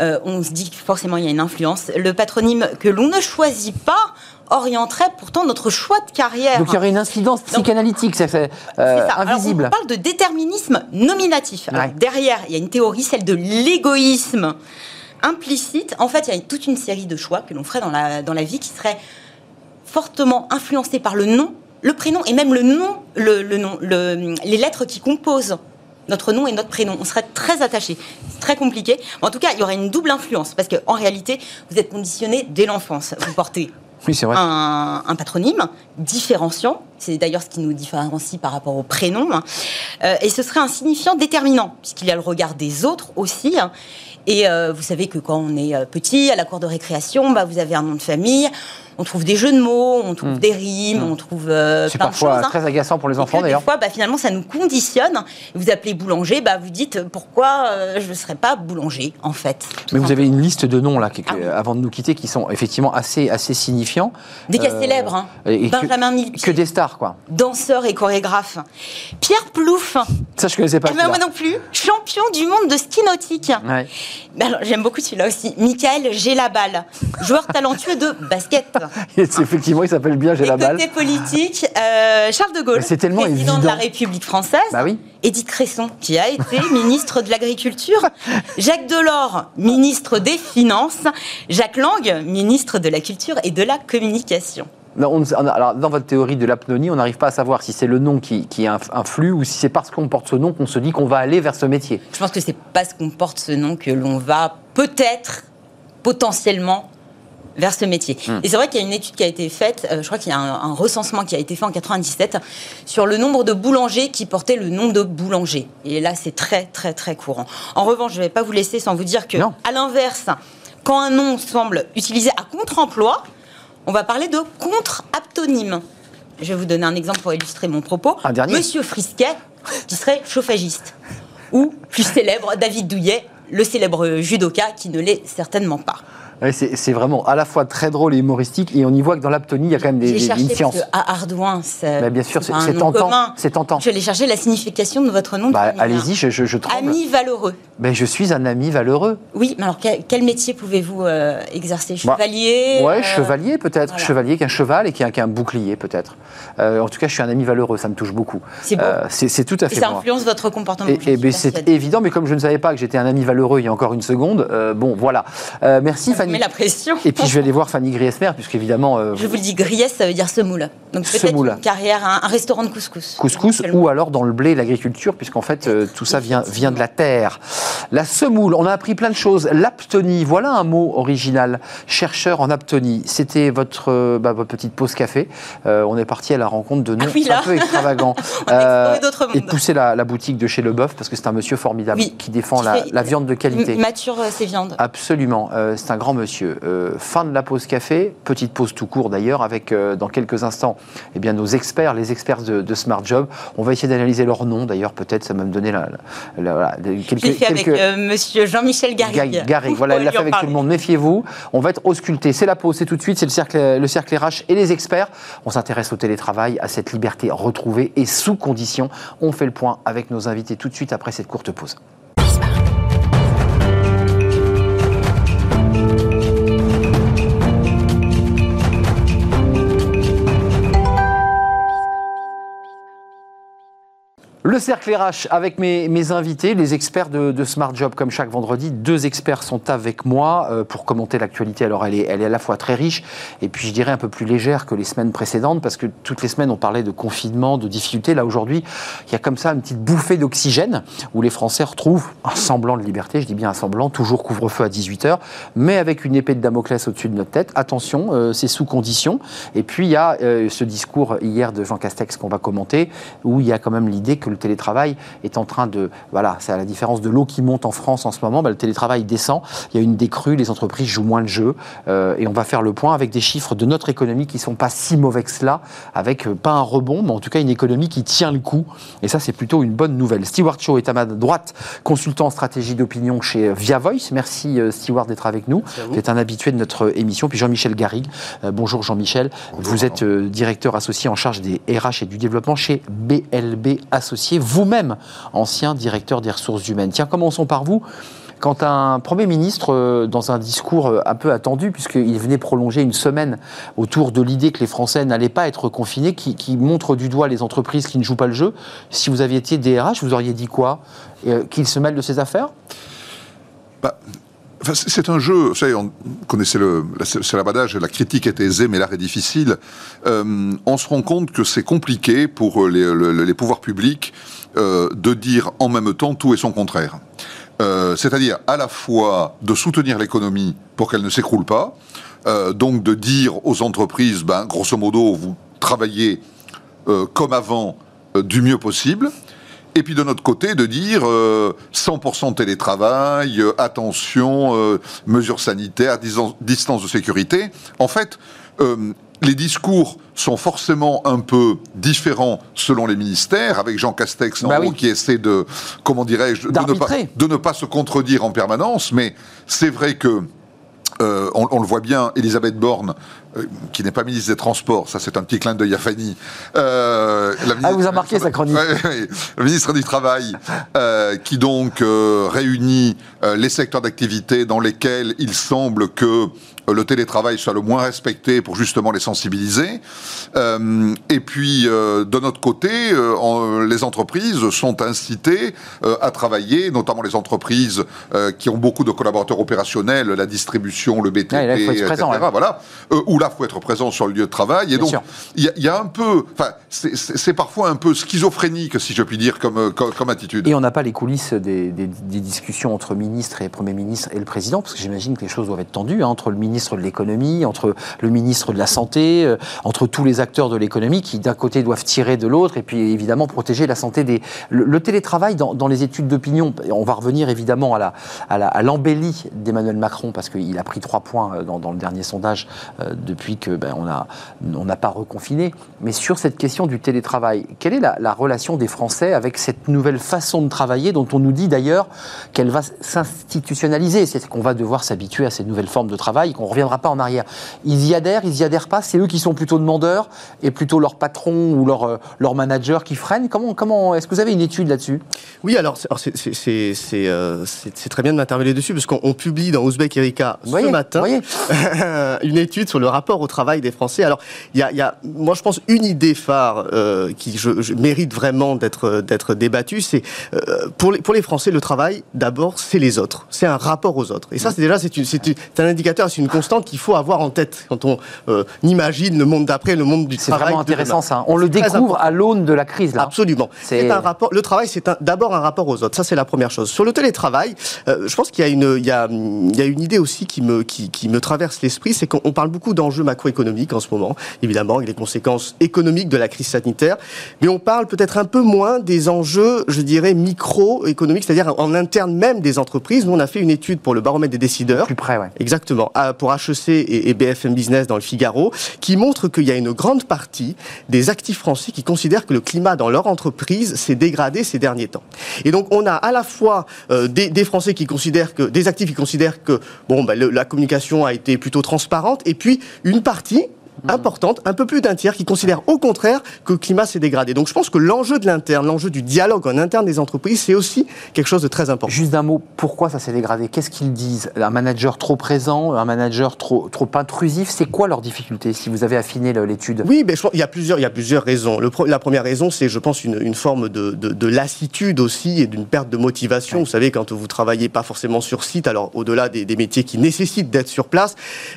euh, on se dit que forcément il y a une influence. Le patronyme que l'on ne choisit pas orienterait pourtant notre choix de carrière. Donc il y aurait une incidence psychanalytique, c'est euh. Alors, invisible. on parle de déterminisme nominatif. Alors, Ouais. Derrière, il y a une théorie, celle de l'égoïsme implicite. En fait, il y a toute une série de choix que l'on ferait dans la, dans la vie qui seraient fortement influencés par le nom, le prénom et même le nom, le, nom, le- les lettres qui composent notre nom et notre prénom. On serait très attachés. C'est très compliqué. En tout cas, il y aurait une double influence parce qu'en réalité, vous êtes conditionné dès l'enfance. Vous portez Oui, vrai. un, un patronyme différenciant. C'est d'ailleurs ce qui nous différencie par rapport au prénom. hein. Euh, et ce serait un signifiant déterminant, puisqu'il y a le regard des autres aussi. hein. Et euh, vous savez que quand on est euh, petit, à la cour de récréation, bah, vous avez un nom de famille, on trouve des jeux de mots, on trouve des rimes, on trouve euh. C'est plein de parfois choses. hein. très agaçant pour les enfants d'ailleurs. Des fois, bah, finalement, ça nous conditionne. Vous appelez boulanger, bah, vous dites pourquoi euh, je ne serais pas boulanger, en fait? Mais vous avez une liste de noms là, Ah oui. avant de nous quitter, qui sont effectivement assez, assez signifiants. Des cas Euh, célèbres. hein. et Benjamin Millepied, Que des stars, quoi. danseur et chorégraphe. Pierre Plouffe, Ça, je connaissais pas. eh ben, moi non plus, champion du monde de ski nautique. Ouais. J'aime beaucoup celui-là aussi. Michael Gélabal, joueur talentueux de basket. (laughs) Effectivement, il s'appelle bien, j'ai la balle. côté politique, euh, Charles de Gaulle, Mais c'est tellement président de la évident. République française. Bah oui. Édith Cresson, qui a été (laughs) ministre de l'Agriculture. Jacques Delors, ministre des Finances. Jacques Lang, ministre de la Culture et de la Communication. Non, on alors, dans votre théorie de l'apnonie, on n'arrive pas à savoir si c'est le nom qui, qui inf- influe ou si c'est parce qu'on porte ce nom qu'on se dit qu'on va aller vers ce métier. Je pense que c'est parce qu'on porte ce nom que l'on va peut-être, potentiellement, vers ce métier. Hmm. Et c'est vrai qu'il y a une étude qui a été faite, euh, je crois qu'il y a un, un recensement qui a été fait en 97 sur le nombre de boulangers qui portaient le nom de boulanger. Et là, c'est très, très, très courant. En revanche, je ne vais pas vous laisser sans vous dire que, Non. à l'inverse, quand un nom semble utilisé à contre-emploi, on va parler de contre-aptonyme. Je vais vous donner un exemple pour illustrer mon propos. Un dernier. Monsieur Frisquet, qui serait chauffagiste. Ou, plus célèbre, David Douillet, le célèbre judoka, qui ne l'est certainement pas. Ouais, c'est vraiment à la fois très drôle et humoristique, et on y voit que dans l'aptonie, il y a quand même des, des- cherché une science. à Ardouin, c'est Bah, bien sûr, c'est tentant. C'est tentant. Je vais chercher la signification de votre nom. Bah, famille. Allez-y, je, je, je tremble. Ami valeureux. Ben, je suis un ami valeureux. Oui, mais alors quel, quel métier pouvez-vous euh, exercer? Bah, Chevalier Ouais, euh, chevalier peut-être. voilà. Chevalier qu'un cheval et qu'un qu'un bouclier peut-être. Euh, en tout cas, je suis un ami valeureux, ça me touche beaucoup. C'est. Euh, c'est tout à Et fait ça moi. influence votre comportement. Et, et ben, c'est évident, mais comme je ne savais pas que j'étais un ami valeureux il y a encore une seconde, bon, voilà. Merci Ça Fanny. met la pression. Et puis je vais aller voir Fanny Griesmer, puisqu'évidemment, euh, Je vous le dis, Griès, ça veut dire semoule. Donc peut-être une carrière, un, un restaurant de couscous. couscous ou alors dans le blé, l'agriculture, puisqu'en fait euh, tout ça vient, vient de la terre. La semoule, on a appris plein de choses. L'aptonie, voilà un mot original. Chercheur en aptonie. C'était votre, euh, bah, votre petite pause café. Euh, on est parti à la rencontre de noms Ah oui, un peu extravagants. (laughs) Et pousser la, la boutique de chez Leboeuf, parce que c'est un monsieur formidable Oui. qui défend Qui la, la viande de qualité. Mature ses viandes. Absolument, c'est un grand monsieur. Fin de la pause café, petite pause tout court d'ailleurs, avec dans quelques instants eh bien, nos experts, les experts de, de Smart Job. On va essayer d'analyser leur nom d'ailleurs, peut-être ça va me donner la, la- la- quelques, Je fait avec euh, monsieur Jean-Michel Garrigue. Ga- Garrigue. Voilà, il l'a fait avec tout le monde. Méfiez-vous, on va être ausculté. C'est la pause, c'est tout de suite, c'est le cercle, le cercle RH et les experts. On s'intéresse au télétravail, à cette liberté retrouvée et sous conditions. On fait le point avec nos invités tout de suite après cette courte pause. Le cercle RH avec mes, invités, les experts de, de Smart Job, comme chaque vendredi. Deux experts sont avec moi euh, pour commenter l'actualité. Alors, elle est, elle est à la fois très riche et puis je dirais un peu plus légère que les semaines précédentes parce que toutes les semaines on parlait de confinement, de difficultés. Là, aujourd'hui, il y a comme ça une petite bouffée d'oxygène où les Français retrouvent un semblant de liberté. Je dis bien un semblant, toujours couvre-feu à 18h, mais avec une épée de Damoclès au-dessus de notre tête. Attention, euh, c'est sous condition. Et puis, il y a euh, ce discours hier de Jean Castex qu'on va commenter où il y a quand même l'idée que le télétravail est en train de, voilà, c'est à la différence de l'eau qui monte en France en ce moment, bah, le télétravail descend, il y a une décrue, les entreprises jouent moins le jeu, euh, et on va faire le point avec des chiffres de notre économie qui sont pas si mauvais que cela, avec euh, pas un rebond, mais en tout cas une économie qui tient le coup, et ça c'est plutôt une bonne nouvelle. Stewart Shaw est à ma droite, consultant en stratégie d'opinion chez Via Voice. Merci Stewart d'être avec nous. Vous êtes un habitué de notre émission. Puis Jean-Michel Garrigue. bonjour Jean-Michel. Vous êtes directeur associé en charge des RH et du développement chez BLB Associés, vous-même ancien directeur des ressources humaines. Tiens, commençons par vous. Quand un Premier ministre, euh, dans un discours euh, un peu attendu, puisqu'il venait prolonger une semaine autour de l'idée que les Français n'allaient pas être confinés, qui, montre du doigt les entreprises qui ne jouent pas le jeu, si vous aviez été DRH, vous auriez dit quoi? Euh, Qu'il se mêle de ses affaires? Bah, c'est un jeu, vous savez, on connaissait le, l'abadage, la critique est aisée, mais l'art est difficile. Euh, on se rend compte que c'est compliqué pour les, pouvoirs publics euh, de dire en même temps tout et son contraire. Euh, c'est-à-dire à la fois de soutenir l'économie pour qu'elle ne s'écroule pas, donc de dire aux entreprises, ben, grosso modo, vous travaillez comme avant du mieux possible, et puis de notre côté, de dire 100% euh, télétravail, euh, attention, euh, mesures sanitaires, distance de sécurité. En fait, les discours sont forcément un peu différents selon les ministères, avec Jean Castex en bah haut qui essaie de, comment dirais-je, de, de, ne pas se contredire en permanence, mais c'est vrai que euh, on, le voit bien, Elisabeth Borne, qui n'est pas ministre des Transports, ça c'est un petit clin d'œil à Fanny. Euh, ah, vous a marqué sa chronique. le (laughs) ministre du Travail, qui donc réunit les secteurs d'activité dans lesquels il semble que le télétravail soit le moins respecté pour justement les sensibiliser. Euh, et puis, euh, de notre côté, euh, les entreprises sont incitées à travailler, notamment les entreprises qui ont beaucoup de collaborateurs opérationnels, la distribution, le BTP, etc. Voilà, où là, faut être présent sur le lieu de travail. Et donc, il y, a un peu, enfin, c'est parfois un peu schizophrénique, si je puis dire, comme, comme, attitude. Et on n'a pas les coulisses des, discussions entre ministres et Premier ministre et le président, parce que j'imagine que les choses doivent être tendues hein, entre le ministre ministre de l'économie, entre le ministre de la santé, euh, entre tous les acteurs de l'économie qui d'un côté doivent tirer de l'autre et puis évidemment protéger la santé des. Le, télétravail dans, les études d'opinion, on va revenir évidemment à la à l'embellie d'Emmanuel Macron parce qu'il a pris trois points euh, dans, le dernier sondage euh, depuis que ben, on n'a pas reconfiné. Mais sur cette question du télétravail, quelle est la, la relation des Français avec cette nouvelle façon de travailler dont on nous dit d'ailleurs qu'elle va s'institutionnaliser, c'est qu'on va devoir s'habituer à ces nouvelles formes de travail, qu'on ne reviendra pas en arrière. Ils y adhèrent, ils y adhèrent pas, c'est eux qui sont plutôt demandeurs et plutôt leur patron ou leur, euh, leur manager qui freinent? Comment, comment, Est-ce que vous avez une étude là-dessus? Oui, alors euh, c'est très bien de m'intervenir dessus parce qu'on publie dans Ouzbek Erika ce matin (laughs) une étude sur le rapport au travail des Français. Alors, il y a, moi je pense, une idée phare euh, qui je, mérite vraiment d'être débattue, c'est pour, les, pour les Français, le travail, d'abord, c'est les autres. C'est un rapport aux autres. Et ça, c'est déjà, c'est un indicateur, c'est une constante qu'il faut avoir en tête quand on euh, imagine le monde d'après, le monde du travail. C'est vraiment intéressant ça. On le découvre à l'aune de la crise là. Absolument. C'est un rapport. Le travail, c'est d'abord un rapport aux autres. Ça, c'est la première chose. Sur le télétravail, euh, je pense qu'il y a une, il y a, il y a une idée aussi qui me, qui, qui me traverse l'esprit, c'est qu'on parle beaucoup d'enjeux macroéconomiques en ce moment, évidemment, avec les conséquences économiques de la crise sanitaire, mais on parle peut-être un peu moins des enjeux, je dirais, microéconomiques, c'est-à-dire en interne même des entreprises. Nous, on a fait une étude pour le baromètre des décideurs. Plus près, ouais. Exactement. pour HEC et, BFM Business dans le Figaro, qui montrent qu'il y a une grande partie des actifs français qui considèrent que le climat dans leur entreprise s'est dégradé ces derniers temps. Et donc on a à la fois euh, des, Français qui considèrent que, des actifs qui considèrent que bon, bah, la communication a été plutôt transparente, et puis une partie. Importante, un peu plus d'un tiers, qui considère au contraire que le climat s'est dégradé. Donc je pense que l'enjeu de l'interne, l'enjeu du dialogue en interne des entreprises, c'est aussi quelque chose de très important. Juste d'un mot, pourquoi ça s'est dégradé? Qu'est-ce qu'ils disent? Un manager trop présent, un manager trop, trop intrusif, c'est quoi leur difficulté si vous avez affiné l'étude? Oui, mais je pense, il, y a plusieurs, il y a plusieurs raisons. Le, la première raison, c'est, je pense, une, une forme de, de, lassitude aussi et d'une perte de motivation. Vous savez, quand vous travaillez pas forcément sur site, alors au-delà des, des métiers qui nécessitent d'être sur place,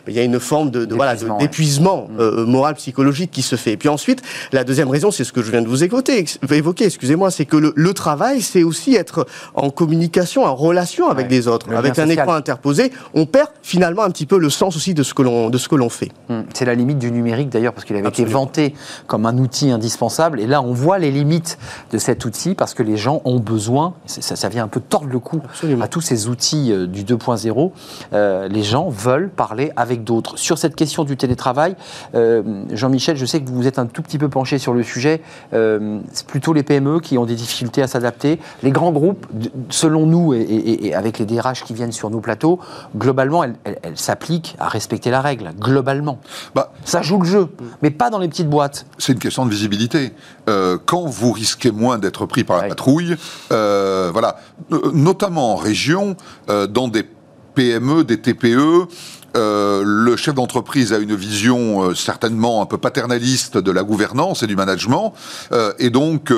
il y a une forme de, voilà, d'épuisement euh, moral, psychologique qui se fait. Et puis ensuite, la deuxième raison, c'est ce que je viens de vous évoquer, évoquer excusez-moi, c'est que le, travail, c'est aussi être en communication, en relation avec les autres. Avec un écran interposé, on perd finalement un petit peu le sens aussi de ce que l'on, de ce que l'on fait. Hum, c'est la limite du numérique d'ailleurs, parce qu'il avait été vanté comme un outil indispensable. Et là, on voit les limites de cet outil parce que les gens ont besoin, ça, ça vient un peu tordre le cou à tous ces outils euh, du 2.0. Euh, les gens veulent parler avec d'autres. Sur cette question du télétravail, euh, Jean-Michel, je sais que vous êtes un tout petit peu penché sur le sujet. c'est plutôt les PME qui ont des difficultés à s'adapter. Les grands groupes, selon nous et, avec les DRH qui viennent sur nos plateaux, globalement, elles, s'appliquent à respecter la règle. Globalement. Bah, ça joue le jeu, mais pas dans les petites boîtes. C'est une question de visibilité. quand vous risquez moins d'être pris par la patrouille, voilà, notamment en région, dans des PME, des TPE, euh, le chef d'entreprise a une vision euh, certainement un peu paternaliste de la gouvernance et du management. Euh, et donc,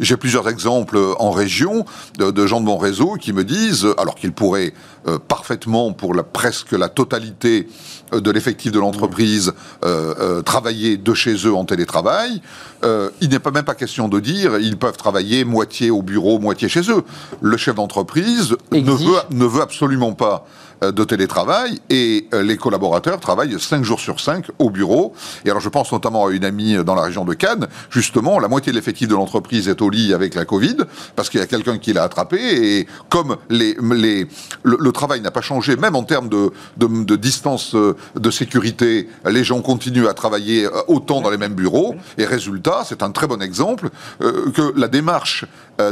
j'ai plusieurs exemples en région de, gens de mon réseau qui me disent, alors qu'ils pourraient parfaitement, pour la, presque la totalité de l'effectif de l'entreprise, travailler de chez eux en télétravail, il n'est pas même pas question de dire ils peuvent travailler moitié au bureau, moitié chez eux. Le chef d'entreprise ne veut, ne veut absolument pas euh, de télétravail et euh, les collaborateurs travaillent 5 jours sur 5 au bureau. Et alors je pense notamment à une amie dans la région de Cannes, justement, la moitié de l'effectif de l'entreprise est au lit avec la Covid parce qu'il y a quelqu'un qui l'a attrapé. Et comme les, les, le, travail n'a pas changé, même en termes de, de, distance euh, de sécurité, les gens continuent à travailler autant dans les mêmes bureaux. Et résultat, c'est un très bon exemple que la démarche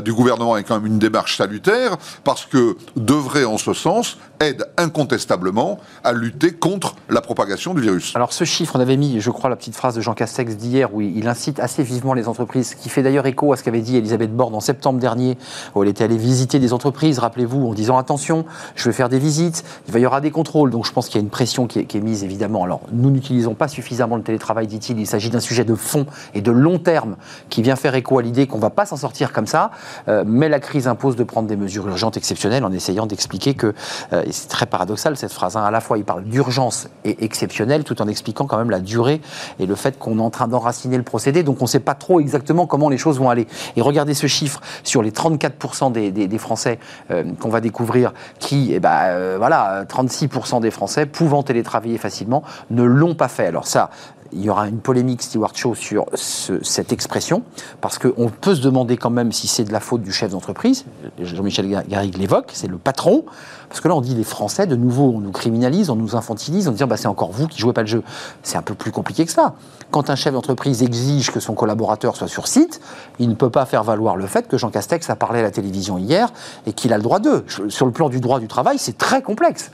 du gouvernement est quand même une démarche salutaire parce que devrait en ce sens aide incontestablement à lutter contre la propagation du virus. Alors ce chiffre, on avait mis, je crois, la petite phrase de Jean Castex d'hier où il incite assez vivement les entreprises, qui fait d'ailleurs écho à ce qu'avait dit Elisabeth Borne en septembre dernier, où elle était allée visiter des entreprises, rappelez-vous, en disant attention, je vais faire des visites, il va y aura des contrôles. Donc je pense qu'il y a une pression qui est mise évidemment. Alors nous n'utilisons pas suffisamment le télétravail, dit-il. Il s'agit d'un sujet de fond et de long terme qui vient faire écho à l'idée qu'on ne va pas s'en sortir comme ça. Euh, mais la crise impose de prendre des mesures urgentes exceptionnelles en essayant d'expliquer que euh, c'est très paradoxal cette phrase. Hein. À la fois, il parle d'urgence et exceptionnelle, tout en expliquant quand même la durée et le fait qu'on est en train d'enraciner le procédé. Donc, on ne sait pas trop exactement comment les choses vont aller. Et regardez ce chiffre sur les 34% des, Français euh, qu'on va découvrir, qui, eh ben, voilà, 36% des Français pouvant télétravailler facilement ne l'ont pas fait. Alors ça, il y aura une polémique Stewart Show sur cette expression, parce qu'on peut se demander quand même si c'est de la faute du chef d'entreprise. Jean-Michel Garrigue l'évoque, c'est le patron. Parce que là, on dit les Français, de nouveau, on nous criminalise, on nous infantilise, on dit bah, c'est encore vous qui jouez pas le jeu. C'est un peu plus compliqué que ça. Quand un chef d'entreprise exige que son collaborateur soit sur site, il ne peut pas faire valoir le fait que Jean Castex a parlé à la télévision hier et qu'il a le droit d'eux. Sur le plan du droit du travail, c'est très complexe.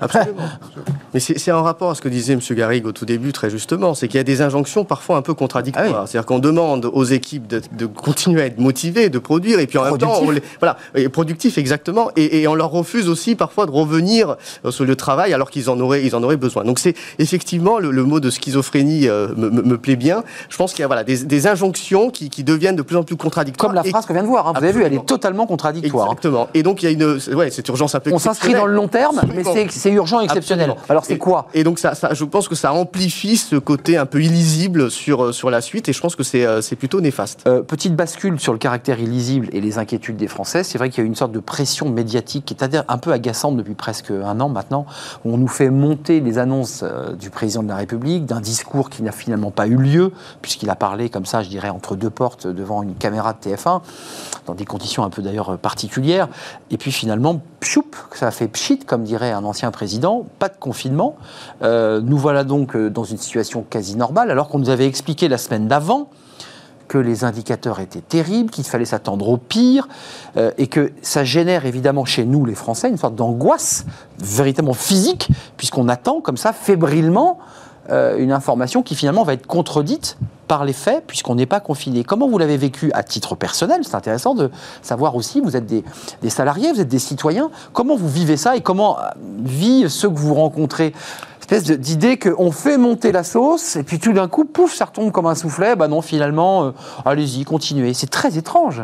Absolument. Mais c'est en rapport à ce que disait M. Garrigue au tout début, très justement, c'est qu'il y a des injonctions parfois un peu contradictoires. Ah C'est-à-dire qu'on demande aux équipes de, continuer à être motivées, de produire, et puis en même temps, on les, voilà, productif exactement, et, on leur refuse aussi parfois de revenir sur le travail alors qu'ils en auraient, ils en auraient besoin. Donc c'est effectivement le, mot de schizophrénie euh, me, plaît bien. Je pense qu'il y a voilà des, injonctions qui, deviennent de plus en plus contradictoires. Comme la phrase qu'on vient de voir. Hein. Vous avez vu, elle est totalement contradictoire. Exactement. Et donc il y a une, ouais, cette urgence un peu. On s'inscrit dans le long terme, mais c'est urgent, exceptionnel. Alors c'est quoi? Et donc ça, je pense que ça amplifie ce côté un peu illisible sur, euh, sur la suite, et je pense que c'est euh, plutôt néfaste. Euh, petite bascule sur le caractère illisible et les inquiétudes des Français. C'est vrai qu'il y a une sorte de pression médiatique qui est un peu agaçante depuis presque un an maintenant, où on nous fait monter les annonces du président de la République, d'un discours qui n'a finalement pas eu lieu, puisqu'il a parlé comme ça, je dirais, entre deux portes devant une caméra de TF1, dans des conditions un peu d'ailleurs particulières. Et puis finalement, pchoup, ça a fait pchit, comme dirait un ancien président, pas de confinement. Euh, nous voilà donc euh, dans une situation quasi normale, alors qu'on nous avait expliqué la semaine d'avant que les indicateurs étaient terribles, qu'il fallait s'attendre au pire, euh, et que ça génère évidemment chez nous, les Français, une sorte d'angoisse véritablement physique, puisqu'on attend comme ça fébrilement une information qui finalement va être contredite par les faits, puisqu'on n'est pas confiné. Comment vous l'avez vécu à titre personnel? C'est intéressant de savoir aussi, vous êtes des, salariés, vous êtes des citoyens, comment vous vivez ça et comment euh, vivent ceux que vous rencontrez? Espèce d'idée qu'on fait monter la sauce et puis tout d'un coup, pouf, ça retombe comme un soufflet. Bah non, finalement, euh, allez-y, continuez. C'est très étrange.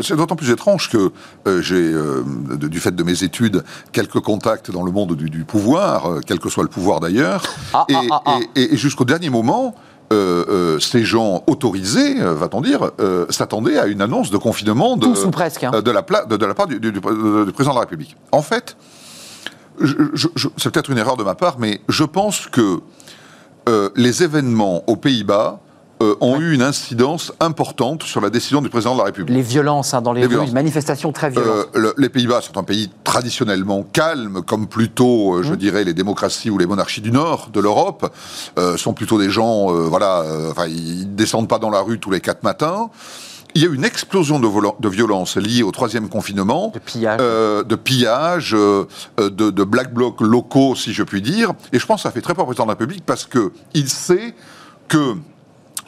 c'est d'autant plus étrange que euh, j'ai, euh, du fait de mes études, quelques contacts dans le monde du, du pouvoir, euh, quel que soit le pouvoir d'ailleurs, Ah, et, ah, ah, ah. et- et- et jusqu'au dernier moment. Euh, euh, ces gens autorisés, euh, va-t-on dire, euh, s'attendaient à une annonce de confinement de, Tous ou presque. hein. de, la, de, de la part du, du- président de la République. En fait, je- je- je- c'est peut-être une erreur de ma part, mais je pense que euh, les événements aux Pays-Bas euh, ont eu une incidence importante sur la décision du président de la République. Les violences hein, dans les, Les rues, violences. une manifestation très violente. Euh, le- les Pays-Bas sont un pays traditionnellement calme, comme plutôt, euh, je Mmh. dirais, les démocraties ou les monarchies du Nord de l'Europe, euh, sont plutôt des gens, euh, voilà, euh, enfin, ils descendent pas dans la rue tous les quatre matins. Il y a eu une explosion de, de violence liée au troisième confinement. de pillage. Euh, de pillage, euh, de, de black blocs locaux, si je puis dire. Et je pense que ça fait très peur au président de la République parce que il sait que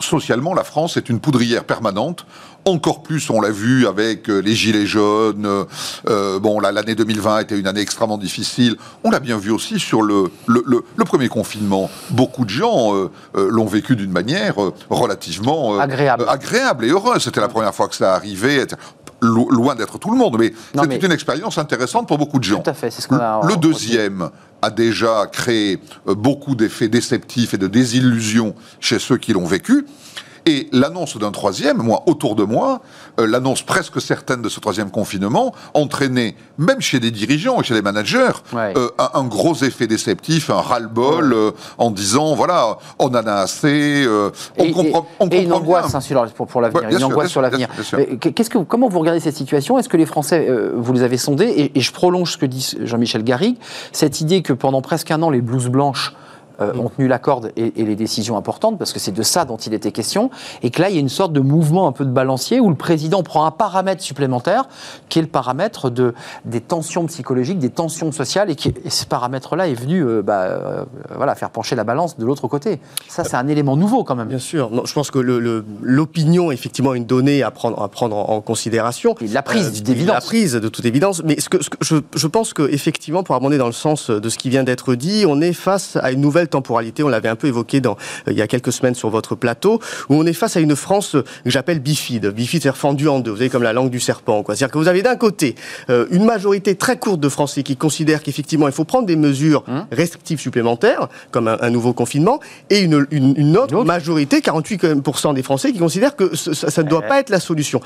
socialement, la France est une poudrière permanente. Encore plus, on l'a vu avec euh, les gilets jaunes. euh, euh, bon, l'année 2020 était une année extrêmement difficile. On l'a bien vu aussi sur le, le, le- le premier confinement. Beaucoup de gens euh, euh, l'ont vécu d'une manière relativement Agréable. agréable et heureuse. C'était la première fois que ça arrivait. Lo- Loin d'être tout le monde, mais c'était mais- une expérience intéressante pour beaucoup de gens. Tout à fait, c'est ce qu'on a. Le deuxième a déjà créé euh, beaucoup d'effets déceptifs et de désillusions chez ceux qui l'ont vécu. Et l'annonce d'un troisième, moi, autour de moi, euh, l'annonce presque certaine de ce troisième confinement entraînait, même chez des dirigeants et chez les managers, Ouais. euh, un, un gros effet déceptif, un ras-le-bol, euh, en disant, voilà, on en a assez, on et, comprend, et- on et une angoisse hein, sur, pour, pour l'avenir, Ouais, une angoisse sur l'avenir. qu'est-ce que, comment vous regardez cette situation? Est-ce que les Français, vous les avez sondés? Et, et je prolonge ce que dit Jean-Michel Garrigue, cette idée que pendant presque un an, les blouses blanches euh, ont tenu la corde et, et les décisions importantes, parce que c'est de ça dont il était question, et que là, il y a une sorte de mouvement un peu de balancier où le président prend un paramètre supplémentaire, qui est le paramètre de, des tensions psychologiques, des tensions sociales, et, qui, et ce paramètre-là est venu euh, bah, euh, voilà, faire pencher la balance de l'autre côté. Ça, c'est un élément nouveau quand même. Bien sûr. Non, je pense que le- le- l'opinion est effectivement une donnée à prendre, à prendre en, en considération. Il l'a prise, d'évidence. l'a prise de toute évidence. Mais ce que, ce que je, je pense que effectivement, pour abonder dans le sens de ce qui vient d'être dit, on est face à une nouvelle temporalité. On l'avait un peu évoqué dans, euh, il y a quelques semaines sur votre plateau, où on est face à une France euh, que j'appelle bifide. Bifide, c'est fendue en deux. Vous avez comme la langue du serpent. quoi. C'est-à-dire que vous avez d'un côté euh, une majorité très courte de Français qui considèrent qu'effectivement il faut prendre des mesures Hum. restrictives supplémentaires, comme un, un nouveau confinement, et une, une- une autre, majorité, 48% des Français, qui considèrent que ce- ça, ne doit Eh. pas être la solution.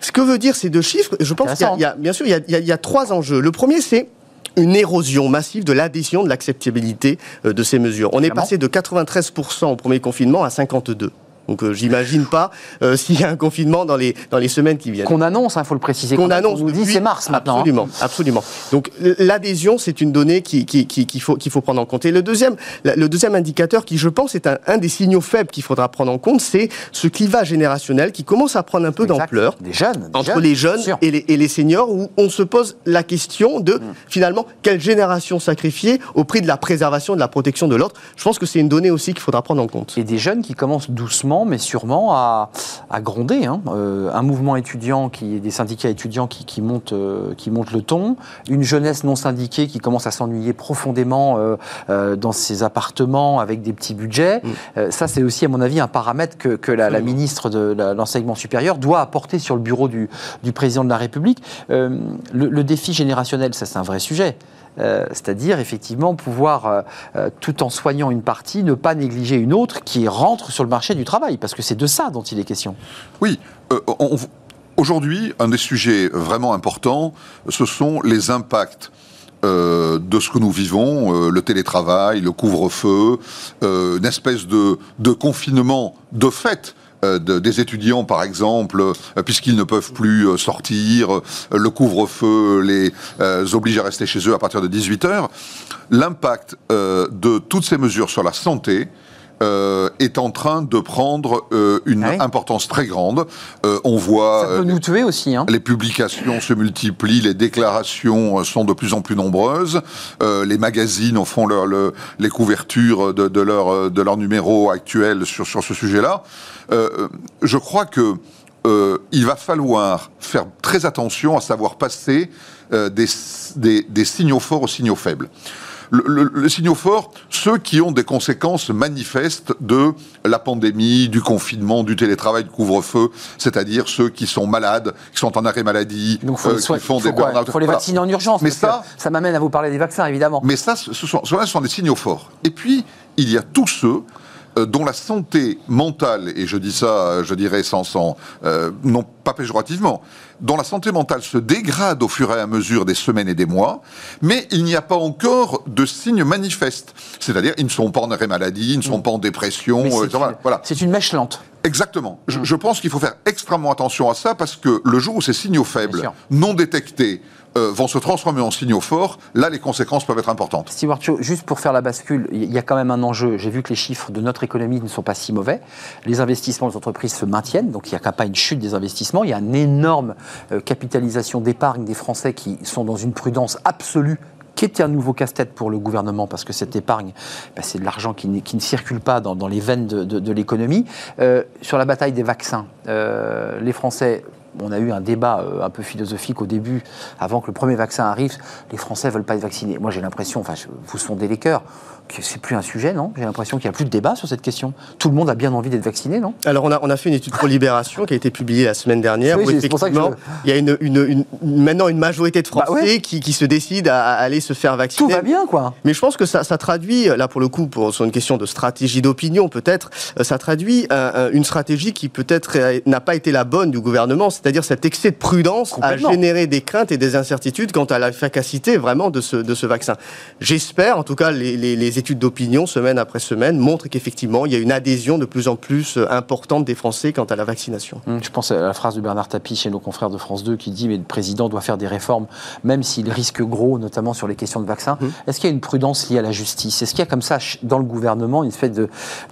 Ce que veut dire ces deux chiffres, je pense qu'il y a- y, bien sûr, il y a, il y a- il y a trois enjeux. Le premier, c'est une érosion massive de l'adhésion, de l'acceptabilité euh, de ces mesures. On est passé de 93% au premier confinement à 52%. Donc euh, j'imagine pas euh, (laughs) s'il y a un confinement dans les, dans les semaines qui viennent Qu'on annonce, il faut le préciser. qu'on annonce. On nous dit c'est mars maintenant. hein. Absolument, absolument. Donc l'adhésion, c'est une donnée qui- qui- qui- qu'il faut, qu'il faut prendre en compte. Et le deuxième, le deuxième indicateur qui, je pense, est un, un des signaux faibles qu'il faudra prendre en compte, c'est ce clivage générationnel qui commence à prendre un peu d'ampleur Des jeunes. des entre les jeunes et les, et les seniors, où on se pose la question de, finalement, quelle génération sacrifier au prix de la préservation, de la protection de l'autre. Je pense que c'est une donnée aussi qu'il faudra prendre en compte. Et des jeunes qui commencent doucement, mais sûrement, à, à gronder. hein. Euh, un mouvement étudiant, qui, des syndicats étudiants qui, qui, montent, euh, qui montent le ton. Une jeunesse non syndiquée qui commence à s'ennuyer profondément euh, dans ses appartements avec des petits budgets. Euh, ça, c'est aussi, à mon avis, un paramètre que, que la, ministre de l'enseignement supérieur doit apporter sur le bureau du, du président de la République. Le, le défi générationnel, ça, c'est un vrai sujet. Euh, c'est-à-dire effectivement pouvoir, euh, euh, tout en soignant une partie, ne pas négliger une autre qui rentre sur le marché du travail, parce que c'est de ça dont il est question. Oui, aujourd'hui, un des sujets vraiment importants, ce sont les impacts de ce que nous vivons, le télétravail, le couvre-feu, une espèce de, de confinement de fait. Euh, de- des étudiants, par exemple, euh, puisqu'ils ne peuvent plus euh, sortir, le couvre-feu les oblige à rester chez eux à partir de 18 heures. L'impact de toutes ces mesures sur la santé euh, est en train de prendre euh, une Ah oui. importance très grande. Euh, on voit Ça peut nous tuer aussi. Hein. les publications se multiplient, les déclarations sont de plus en plus nombreuses, les magazines en font leur, le- les couvertures de, de leur, de leur numéro actuel sur, sur ce sujet-là. Je crois que euh, il va falloir faire très attention à savoir passer euh, des, des, des signaux forts aux signaux faibles le, le, le signaux fort, ceux qui ont des conséquences manifestes de la pandémie, du confinement, du télétravail, du couvre-feu, c'est-à-dire ceux qui sont malades, qui sont en arrêt maladie, Donc faut, euh, soit- qui font faut des burn-out. Il faut les vacciner en urgence. Mais ça- ça m'amène à vous parler des vaccins, évidemment. Mais ça, ce sont, ceux-là sont des signaux forts. Et puis, il y a tous ceux dont la santé mentale, et je dis ça, euh, je dirais sans, sans euh, non pas péjorativement, dont la santé mentale se dégrade au fur et à mesure des semaines et des mois, mais il n'y a pas encore de signes manifestes. C'est-à-dire, ils ne sont pas en arrêt maladie, ils ne sont pas en dépression, euh, c'est voilà. une, voilà. c'est une mèche lente. Exactement. Je, je pense qu'il faut faire extrêmement attention à ça parce que le jour où ces signaux faibles, non détectés, euh, vont se transformer en signaux forts, là, les conséquences peuvent être importantes. Stewart juste pour faire la bascule, il y a quand même un enjeu. J'ai vu que les chiffres de notre économie ne sont pas si mauvais. Les investissements des entreprises se maintiennent, donc il n'y a pas une chute des investissements. Il y a une énorme euh, capitalisation d'épargne des Français qui sont dans une prudence absolue qui est un nouveau casse-tête pour le gouvernement, parce que cette épargne, bah, c'est de l'argent qui, ne circule pas dans, les veines de, l'économie. Euh, sur la bataille des vaccins, les Français, on a eu un débat euh, un peu philosophique au début, avant que le premier vaccin arrive, les Français veulent pas être vaccinés. Moi, j'ai l'impression, enfin, vous sondez les cœurs, que c'est plus un sujet, non? J'ai l'impression qu'il n'y a plus de débat sur cette question. Tout le monde a bien envie d'être vacciné, non? Alors, on a, on a fait une étude pour Libération qui a été publiée la semaine dernière. Oui, où c'est pour ça que je- il y a une, une- une- maintenant une majorité de Bah Français ouais. qui, qui se décident à, aller se faire Tout vacciner. va bien, quoi. Mais je pense que ça, ça traduit, là pour le coup, pour, sur une question de stratégie d'opinion peut-être, euh, ça traduit un- un- une stratégie qui peut-être n'a pas été la bonne du gouvernement, c'est-à-dire cet excès de prudence a généré des craintes et des incertitudes quant à l'efficacité vraiment de ce, de ce vaccin. J'espère, en tout cas, les, les- les études d'opinion, semaine après semaine, montrent qu'effectivement, il y a une adhésion de plus en plus euh, importante des Français quant à la vaccination. Hum, Je pense à la phrase de Bernard Tapie chez nos confrères de France 2 qui dit mais le président doit faire des réformes, même s'il risque gros, notamment sur les questions de vaccins. Est-ce qu'il y a une prudence liée à la justice? Est-ce qu'il y a comme ça dans le gouvernement une espèce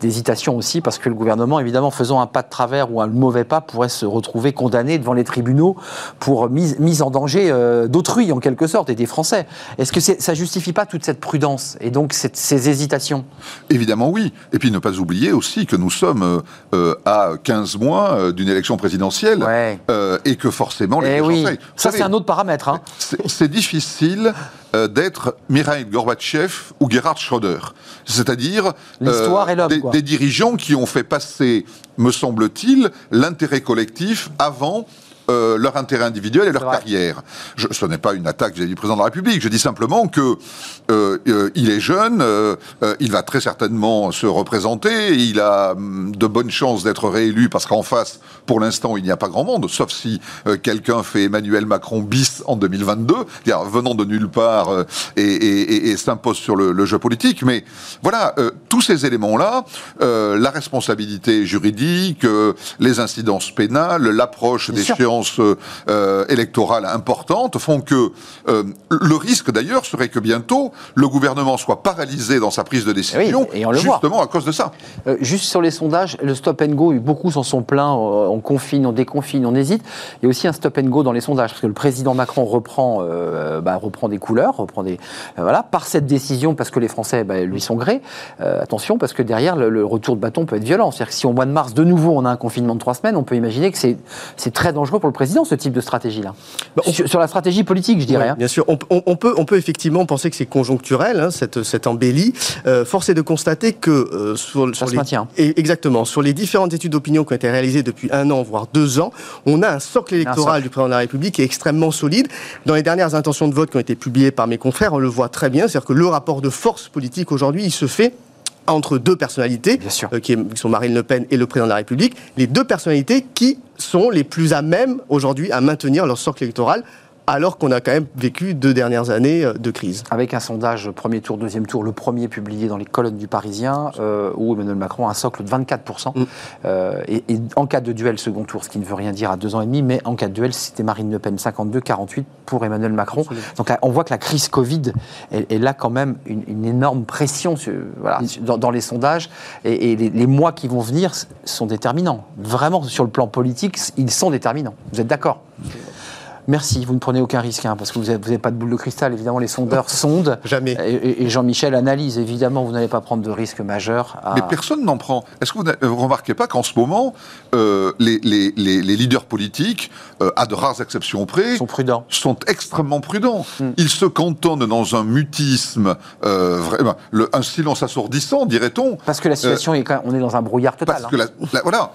d'hésitation aussi? Parce que le gouvernement, évidemment, faisant un pas de travers ou un mauvais pas, pourrait se retrouver condamné devant les tribunaux pour mise, mise en danger euh, d'autrui, en quelque sorte, et des Français. Est-ce que c'est- ça justifie pas toute cette prudence? Et donc cette- ces hésitations Évidemment, oui. Et puis ne pas oublier aussi que nous sommes euh, euh, à 15 mois euh, d'une élection présidentielle Ouais. euh, et que forcément, les Eh oui, savent. Ça c'est un autre paramètre. Hein. C'est difficile euh, d'être Mikhail Gorbatchev ou Gerhard Schröder. C'est-à-dire des dirigeants qui ont fait passer, me semble-t-il, l'intérêt collectif avant euh, leur intérêt individuel et leur carrière. Je, ce n'est pas une attaque vis-à-vis du président de la République. Je dis simplement que euh, euh, il est jeune, euh, euh, il va très certainement se représenter, il a hum, de bonnes chances d'être réélu parce qu'en face, pour l'instant, il n'y a pas grand monde, sauf si euh, quelqu'un fait Emmanuel Macron bis en 2022, c'est-à-dire venant de nulle part euh, et, et- et- et s'impose sur le, le jeu politique. Mais voilà, euh, tous ces éléments-là, euh, la responsabilité juridique, euh, les incidences pénales, l'approche Bien sûr. D'échéances euh, euh, électorales importantes font que euh, le risque d'ailleurs serait que bientôt le gouvernement soit paralysé dans sa prise de décision, et on le voit. justement à cause de ça. Euh, juste sur les sondages, le stop and go, beaucoup s'en sont plaints, euh, on confine, on déconfine, on hésite. Il y a aussi un stop and go dans les sondages, parce que le président Macron reprend, euh, bah, reprend des couleurs, reprend des... voilà, par cette décision, parce que les Français bah, lui sont. Euh, attention, parce que derrière, le, le retour de bâton peut être violent. C'est-à-dire que si au mois de mars, de nouveau, on a un confinement de trois semaines, on peut imaginer que c'est très dangereux pour le président, ce type de stratégie-là. Bah, sur, sur la stratégie politique, je dirais. Oui, hein. Bien sûr, on, on- on peut, on peut effectivement penser que c'est conjoncturel, hein, cette, cette embellie. Euh, force est de constater que euh, sur, Ça sur se les, maintient. exactement, sur les différentes études d'opinion qui ont été réalisées depuis un an, voire deux ans, on a un socle électoral socle. du président de la République qui est extrêmement solide. Dans les dernières intentions de vote qui ont été publiées par mes confrères, on le voit très bien, c'est-à-dire que le rapport de force politique aujourd'hui, il se fait entre deux personnalités, Bien sûr. euh, qui, est- qui sont Marine Le Pen et le président de la République, les deux personnalités qui sont les plus à même aujourd'hui à maintenir leur socle électoral, alors qu'on a quand même vécu deux dernières années euh, de crise. Avec un sondage premier tour, deuxième tour, le premier publié dans les colonnes du Parisien, euh, où Emmanuel Macron a un socle de 24%. Mm. Euh, et, et en cas de duel second tour, ce qui ne veut rien dire à deux ans et demi, mais en cas de duel, c'était Marine Le Pen 52, 48 pour Emmanuel Macron. Donc là, on voit que la crise Covid est, est là quand même une, une énorme pression sur- voilà, sur- dans, dans les sondages. Et, et les, les mois qui vont venir sont déterminants. Vraiment, sur le plan politique, ils sont déterminants. Vous êtes d'accord? Merci, vous ne prenez aucun risque, hein, parce que vous n'avez pas de boule de cristal. Évidemment, les sondeurs (laughs) sondent. Jamais. Et, et Jean-Michel analyse. Évidemment, vous n'allez pas prendre de risque majeur. À... Mais personne n'en prend. Est-ce que vous ne remarquez pas qu'en ce moment, euh, les, les, les, les, leaders politiques, euh, à de rares exceptions près, sont prudents, sont extrêmement prudents. Hmm. Ils se cantonnent dans un mutisme, euh, vraiment, le, un silence assourdissant, dirait-on. Parce que la situation est, quand même, on est dans un brouillard total. Parce que la, la, voilà.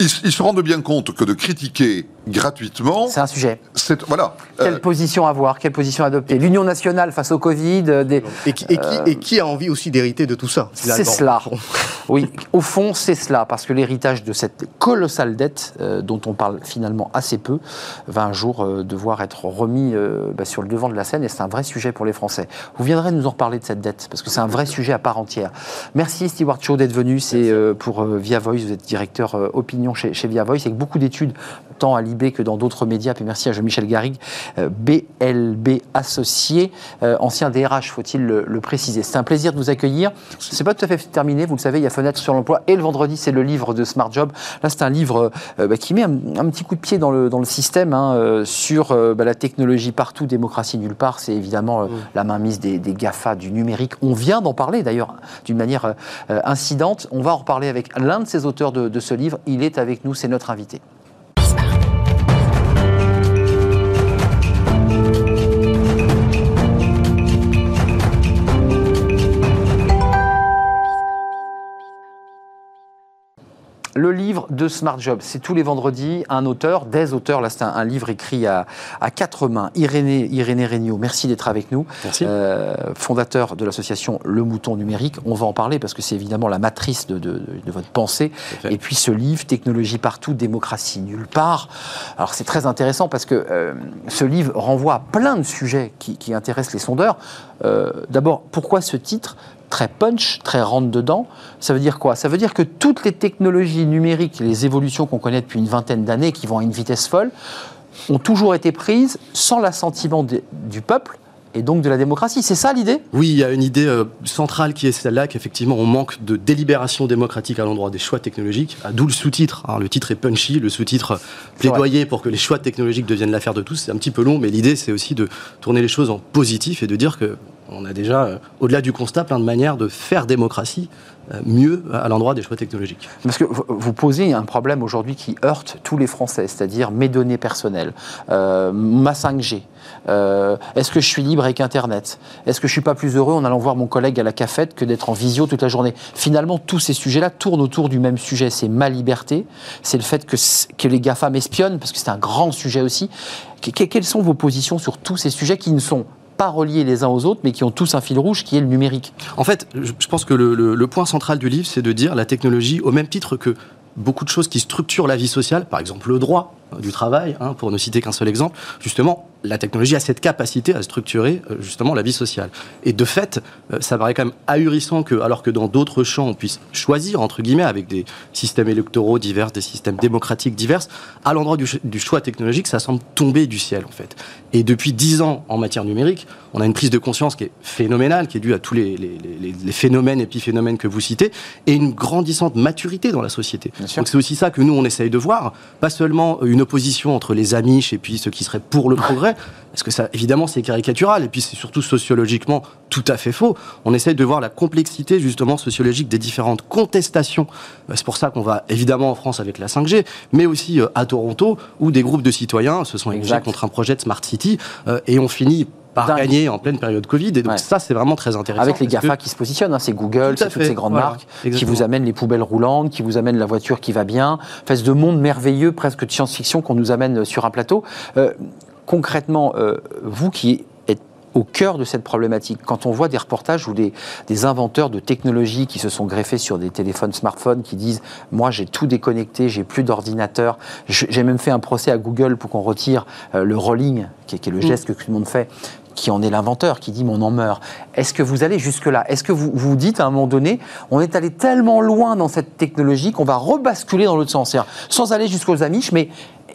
Ils, ils, se rendent bien compte que de critiquer gratuitement. C'est un sujet. Voilà. Quelle euh, position avoir Quelle position adopter? L'Union nationale face au Covid euh, des, et, qui, et, qui, et, qui, a envie aussi d'hériter de tout ça C'est cela. oui, au fond, c'est cela. Parce que l'héritage de cette colossale dette, euh, dont on parle finalement assez peu, va un jour euh, devoir être remis euh, bah, sur le devant de la scène. Et c'est un vrai sujet pour les Français. Vous viendrez nous en reparler de cette dette, parce que c'est un vrai sujet à part entière. Merci Stewart Shaw d'être venu. C'est pour Via Voice. Vous êtes directeur opinion chez, chez Via Voice, avec beaucoup d'études, tant à l'IB que dans d'autres médias. Puis merci à Jean-Michel Garrigue, BLB associé, ancien DRH, faut-il le, le, préciser. C'est un plaisir de vous accueillir. C'est pas tout à fait terminé, vous le savez, il y a Fenêtre sur l'emploi et le vendredi, c'est le livre de Smart Job. Là, c'est un livre euh, bah, qui met un, un, petit coup de pied dans le, dans le système hein, euh, sur euh, bah, la technologie partout, démocratie nulle part. C'est évidemment mmh. la mainmise des, des, GAFA, du numérique. On vient d'en parler d'ailleurs d'une manière incidente. On va en reparler avec l'un de ces auteurs de, de ce livre. Il est avec nous, c'est notre invité. Le livre de Smart Job, c'est tous les vendredis un auteur, des auteurs. Là, c'est un, un, livre écrit à, à, quatre mains. Irénée, Irénée Regnault, merci d'être avec nous. Merci. Euh, fondateur de l'association Le Mouton Numérique. On va en parler parce que c'est évidemment la matrice de, de, de votre pensée. Et puis ce livre, Technologie partout, démocratie nulle part. Alors c'est très intéressant parce que euh, ce livre renvoie à plein de sujets qui, qui intéressent les sondeurs. Euh, D'abord, pourquoi ce titre? Très punch, très rentre-dedans. Ça veut dire quoi? Ça veut dire que toutes les technologies numériques, les évolutions qu'on connaît depuis une vingtaine d'années, qui vont à une vitesse folle, ont toujours été prises sans l'assentiment du peuple et donc de la démocratie. C'est ça l'idée? Oui, il y a une idée euh, centrale qui est celle-là, qu'effectivement on manque de délibération démocratique à l'endroit des choix technologiques, d'où le sous-titre. Alors, le titre est punchy, le sous-titre plaidoyer pour que les choix technologiques deviennent l'affaire de tous. C'est un petit peu long, mais l'idée c'est aussi de tourner les choses en positif et de dire que on a déjà, euh, au-delà du constat, plein de manières de faire démocratie euh, mieux à l'endroit des choix technologiques. Parce que vous posez un problème aujourd'hui qui heurte tous les Français, c'est-à-dire mes données personnelles, euh, ma 5G. Euh, Est-ce que je suis libre avec Internet? Est-ce que je suis pas plus heureux en allant voir mon collègue à la cafette que d'être en visio toute la journée? Finalement, tous ces sujets-là tournent autour du même sujet. C'est ma liberté, c'est le fait que, que les GAFA m'espionnent, parce que c'est un grand sujet aussi. Que, quelles sont vos positions sur tous ces sujets qui ne sont pas reliés les uns aux autres, mais qui ont tous un fil rouge qui est le numérique. En fait, je pense que le, point central du livre, c'est de dire la technologie, au même titre que beaucoup de choses qui structurent la vie sociale, par exemple le droit du travail, hein, pour ne citer qu'un seul exemple, justement, la technologie a cette capacité à structurer euh, justement la vie sociale. Et de fait, euh, ça paraît quand même ahurissant que, alors que dans d'autres champs, on puisse choisir, entre guillemets, avec des systèmes électoraux divers, des systèmes démocratiques divers, à l'endroit du, du, choix technologique, ça semble tomber du ciel, en fait. Et depuis dix ans, en matière numérique, on a une prise de conscience qui est phénoménale, qui est due à tous les, les, les, les phénomènes, épiphénomènes que vous citez, et une grandissante maturité dans la société. Donc c'est aussi ça que nous, on essaye de voir, pas seulement une opposition entre les Amish et puis ceux qui seraient pour le progrès, parce que ça, évidemment, c'est caricatural, et puis c'est surtout sociologiquement tout à fait faux. On essaye de voir la complexité, justement, sociologique des différentes contestations. C'est pour ça qu'on va, évidemment, en France avec la 5G, mais aussi euh, à Toronto, où des groupes de citoyens se sont érigés contre un projet de Smart City, euh, et on finit par Dingue. gagner en pleine période Covid. Et donc ouais. ça, c'est vraiment très intéressant. Avec les GAFA que... qui se positionnent, hein, c'est Google, c'est toutes ces grandes voilà, marques exactement. qui vous amènent les poubelles roulantes, qui vous amènent la voiture qui va bien, fait de monde merveilleux, presque de science-fiction qu'on nous amène sur un plateau. Euh, concrètement, euh, vous qui êtes au cœur de cette problématique. Quand on voit des reportages ou des, des, inventeurs de technologies qui se sont greffés sur des téléphones smartphones qui disent moi j'ai tout déconnecté, j'ai plus d'ordinateur, j'ai même fait un procès à Google pour qu'on retire euh, le rolling, qui est, qui est le geste mmh. que tout le monde fait, qui en est l'inventeur, qui dit mais on en meurt. Est-ce que vous allez jusque-là? Est-ce que vous vous dites à un moment donné, on est allé tellement loin dans cette technologie qu'on va rebasculer dans l'autre sens Sans aller jusqu'aux Amish, mais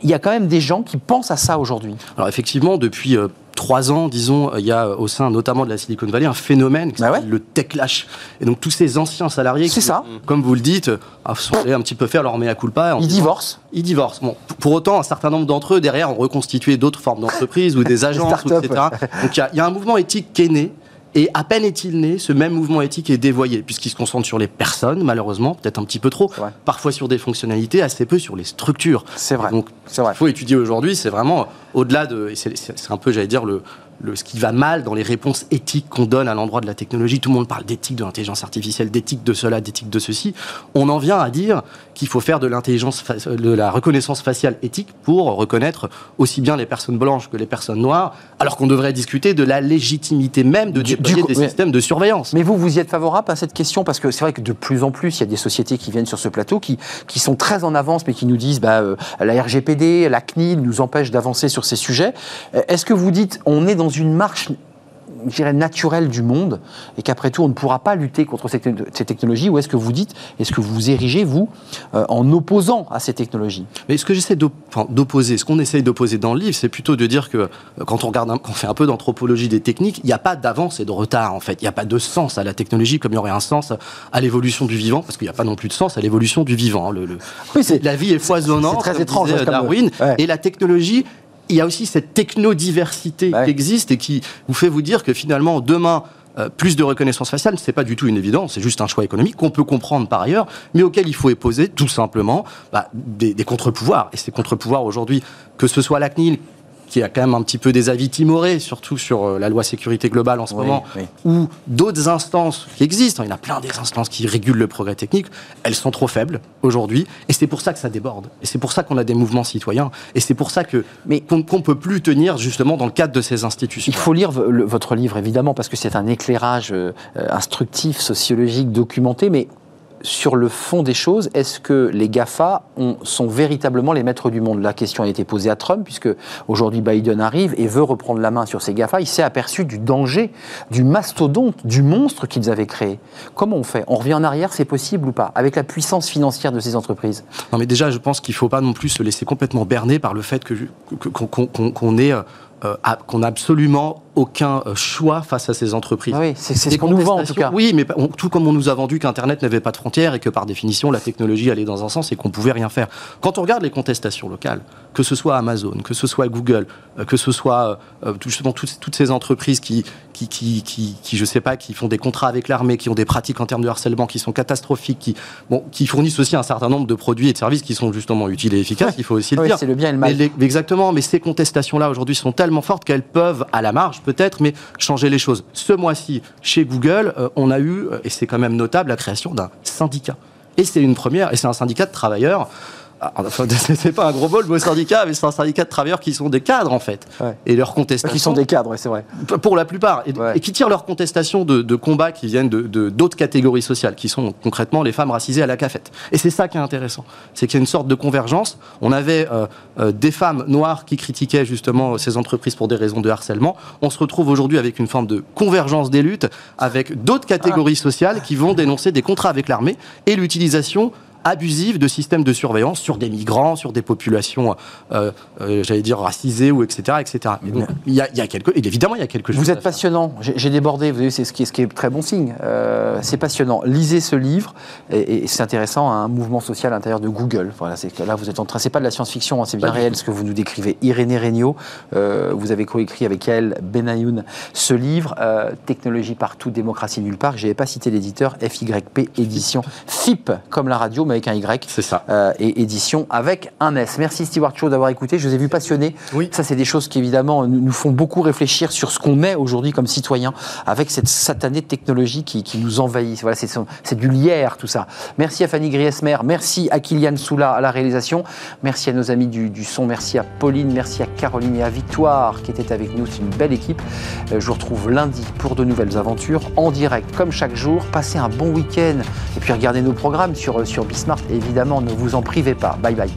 il y a quand même des gens qui pensent à ça aujourd'hui. Alors effectivement, depuis... Euh trois ans, disons, il y a au sein notamment de la Silicon Valley un phénomène qui Bah s'appelle ouais. le techlash. Et donc tous ces anciens salariés, qui, ça. comme vous le dites, ah, sont allés un petit peu faire leur mea culpa. Ils divorcent. ils divorcent. Bon, pour autant, un certain nombre d'entre eux, derrière, ont reconstitué d'autres formes d'entreprises ou des (laughs) agences, etc. Donc il y y, a un mouvement éthique qui est né. Et à peine est-il né, ce même mouvement éthique est dévoyé, puisqu'il se concentre sur les personnes, malheureusement, peut-être un petit peu trop, parfois sur des fonctionnalités, assez peu sur les structures. C'est vrai. Et Donc, il faut étudier aujourd'hui, c'est vraiment au-delà de. c'est un peu, j'allais dire, le, le- ce qui va mal dans les réponses éthiques qu'on donne à l'endroit de la technologie. Tout le monde parle d'éthique de l'intelligence artificielle, d'éthique de cela, d'éthique de ceci. On en vient à dire qu'il faut faire de l'intelligence, fa- de la reconnaissance faciale éthique pour reconnaître aussi bien les personnes blanches que les personnes noires, alors qu'on devrait discuter de la légitimité même de Du- déployer du des systèmes de surveillance. Mais vous, vous y êtes favorable à cette question? Parce que c'est vrai que de plus en plus, il y a des sociétés qui viennent sur ce plateau qui, qui sont très en avance, mais qui nous disent bah, euh, la RGPD, la CNIL nous empêchent d'avancer sur ces sujets. Euh, Est-ce que vous dites on est dans une marche je dirais, naturelle du monde et qu'après tout, on ne pourra pas lutter contre ces, techno- ces technologies Ou est-ce que vous dites, est-ce que vous vous érigez, vous, euh, en opposant à ces technologies? Mais ce que j'essaie d'opposer, ce qu'on essaye d'opposer dans le livre, c'est plutôt de dire que euh, quand on regarde, un- quand on fait un peu d'anthropologie des techniques, il n'y a pas d'avance et de retard en fait. Il n'y a pas de sens à la technologie comme il y aurait un sens à l'évolution du vivant, parce qu'il n'y a pas non plus de sens à l'évolution du vivant. hein. Le- le- Oui, c'est- la vie est foisonnante, c'est très étrange, hein, Darwin, ouais. et la technologie. Il y a aussi cette technodiversité Ouais. qui existe et qui vous fait vous dire que finalement demain euh, plus de reconnaissance faciale, c'est pas du tout une évidence, c'est juste un choix économique qu'on peut comprendre par ailleurs, mais auquel il faut opposer tout simplement bah, des, des contre-pouvoirs. Et ces contre-pouvoirs aujourd'hui, que ce soit la CNIL, qui a quand même un petit peu des avis timorés, surtout sur euh, la loi sécurité globale en ce Oui, moment, oui. ou d'autres instances qui existent, il y en a plein des instances qui régulent le progrès technique, elles sont trop faibles aujourd'hui, et c'est pour ça que ça déborde, et c'est pour ça qu'on a des mouvements citoyens, et c'est pour ça que Mais- qu'on qu'on peut plus tenir justement dans le cadre de ces institutions. Il faut lire le- votre livre, évidemment, parce que c'est un éclairage euh, instructif, sociologique, documenté, mais sur le fond des choses, est-ce que les GAFA ont- sont véritablement les maîtres du monde? La question a été posée à Trump, puisque aujourd'hui Biden arrive et veut reprendre la main sur ces GAFA. Il s'est aperçu du danger, du mastodonte, du monstre qu'ils avaient créé. Comment on fait? On revient en arrière, c'est possible ou pas? Avec la puissance financière de ces entreprises Non, mais déjà, je pense qu'il ne faut pas non plus se laisser complètement berner par le fait que que- qu'on qu'on- qu'on ait, euh, qu'on n'a absolument aucun euh, choix face à ces entreprises. Ah oui, c'est ce qu'on nous vend en tout cas. Oui, mais on- tout comme on nous a vendu qu'Internet n'avait pas de frontières et que par définition la technologie allait dans un sens et qu'on pouvait rien faire. Quand on regarde les contestations locales, que ce soit Amazon, que ce soit Google, euh, que ce soit euh, tout- justement toutes, toutes ces entreprises qui, qui, qui, qui, qui, je sais pas, qui font des contrats avec l'armée, qui ont des pratiques en termes de harcèlement qui sont catastrophiques, qui, bon, qui fournissent aussi un certain nombre de produits et de services qui sont justement utiles et efficaces, il faut aussi le Oui, dire. c'est le bien et le mal. Mais les- exactement, mais ces contestations-là aujourd'hui sont tellement fortes qu'elles peuvent, à la marge peut-être, mais changer les choses. Ce mois-ci, chez Google, euh, on a eu, euh, et c'est quand même notable, la création d'un syndicat. Et c'est une première, et c'est un syndicat de travailleurs. Ah, Enfin, (laughs) c'est pas un gros mot le mot syndicat, mais c'est un syndicat de travailleurs qui sont des cadres en fait. Ouais. Et leurs contestations. Qui sont des cadres, c'est vrai. Pour la plupart. Et, Ouais. et qui tirent leurs contestations de, de combats qui viennent de de- d'autres catégories sociales, qui sont concrètement les femmes racisées à la cafette. Et c'est ça qui est intéressant. C'est qu'il y a une sorte de convergence. On avait euh, euh, des femmes noires qui critiquaient justement ces entreprises pour des raisons de harcèlement. On se retrouve aujourd'hui avec une forme de convergence des luttes, avec d'autres catégories sociales qui vont dénoncer des contrats avec l'armée et l'utilisation abusive de systèmes de surveillance sur des migrants, sur des populations, euh, euh, j'allais dire, racisées ou etc. etc. Et donc, il y a, il y a quelque, et évidemment, il y a quelque chose Vous êtes passionnant. J'ai débordé. Vous savez, c'est ce qui est, ce qui est très bon signe. Euh, c'est passionnant. Lisez ce livre et, et c'est intéressant. Un mouvement social à l'intérieur de Google. Voilà, c'est là vous êtes en train. C'est pas de la science-fiction, hein, c'est bien réel ce que vous nous décrivez. Irénée Regnault, vous avez coécrit avec elle Benayoun ce livre, Technologie partout, démocratie nulle part. Je n'avais pas cité l'éditeur FYP édition FIP comme la radio mais avec un Y. C'est ça. euh, et édition avec un S. Merci Stewart Shaw d'avoir écouté. Je vous ai vu passionné. Oui. Ça, c'est des choses qui évidemment nous, nous font beaucoup réfléchir sur ce qu'on est aujourd'hui comme citoyen avec cette satanée technologie qui, qui nous envahit. Voilà, c'est, du lierre tout ça. Merci à Fanny Griesmer, merci à Kylian Soula à la réalisation, merci à nos amis du, du son, merci à Pauline, merci à Caroline et à Victoire qui étaient avec nous. C'est une belle équipe. Euh, Je vous retrouve lundi pour de nouvelles aventures en direct comme chaque jour. Passez un bon week-end et puis regardez nos programmes sur, sur Bismart. Évidemment, ne vous en privez pas. Bye bye.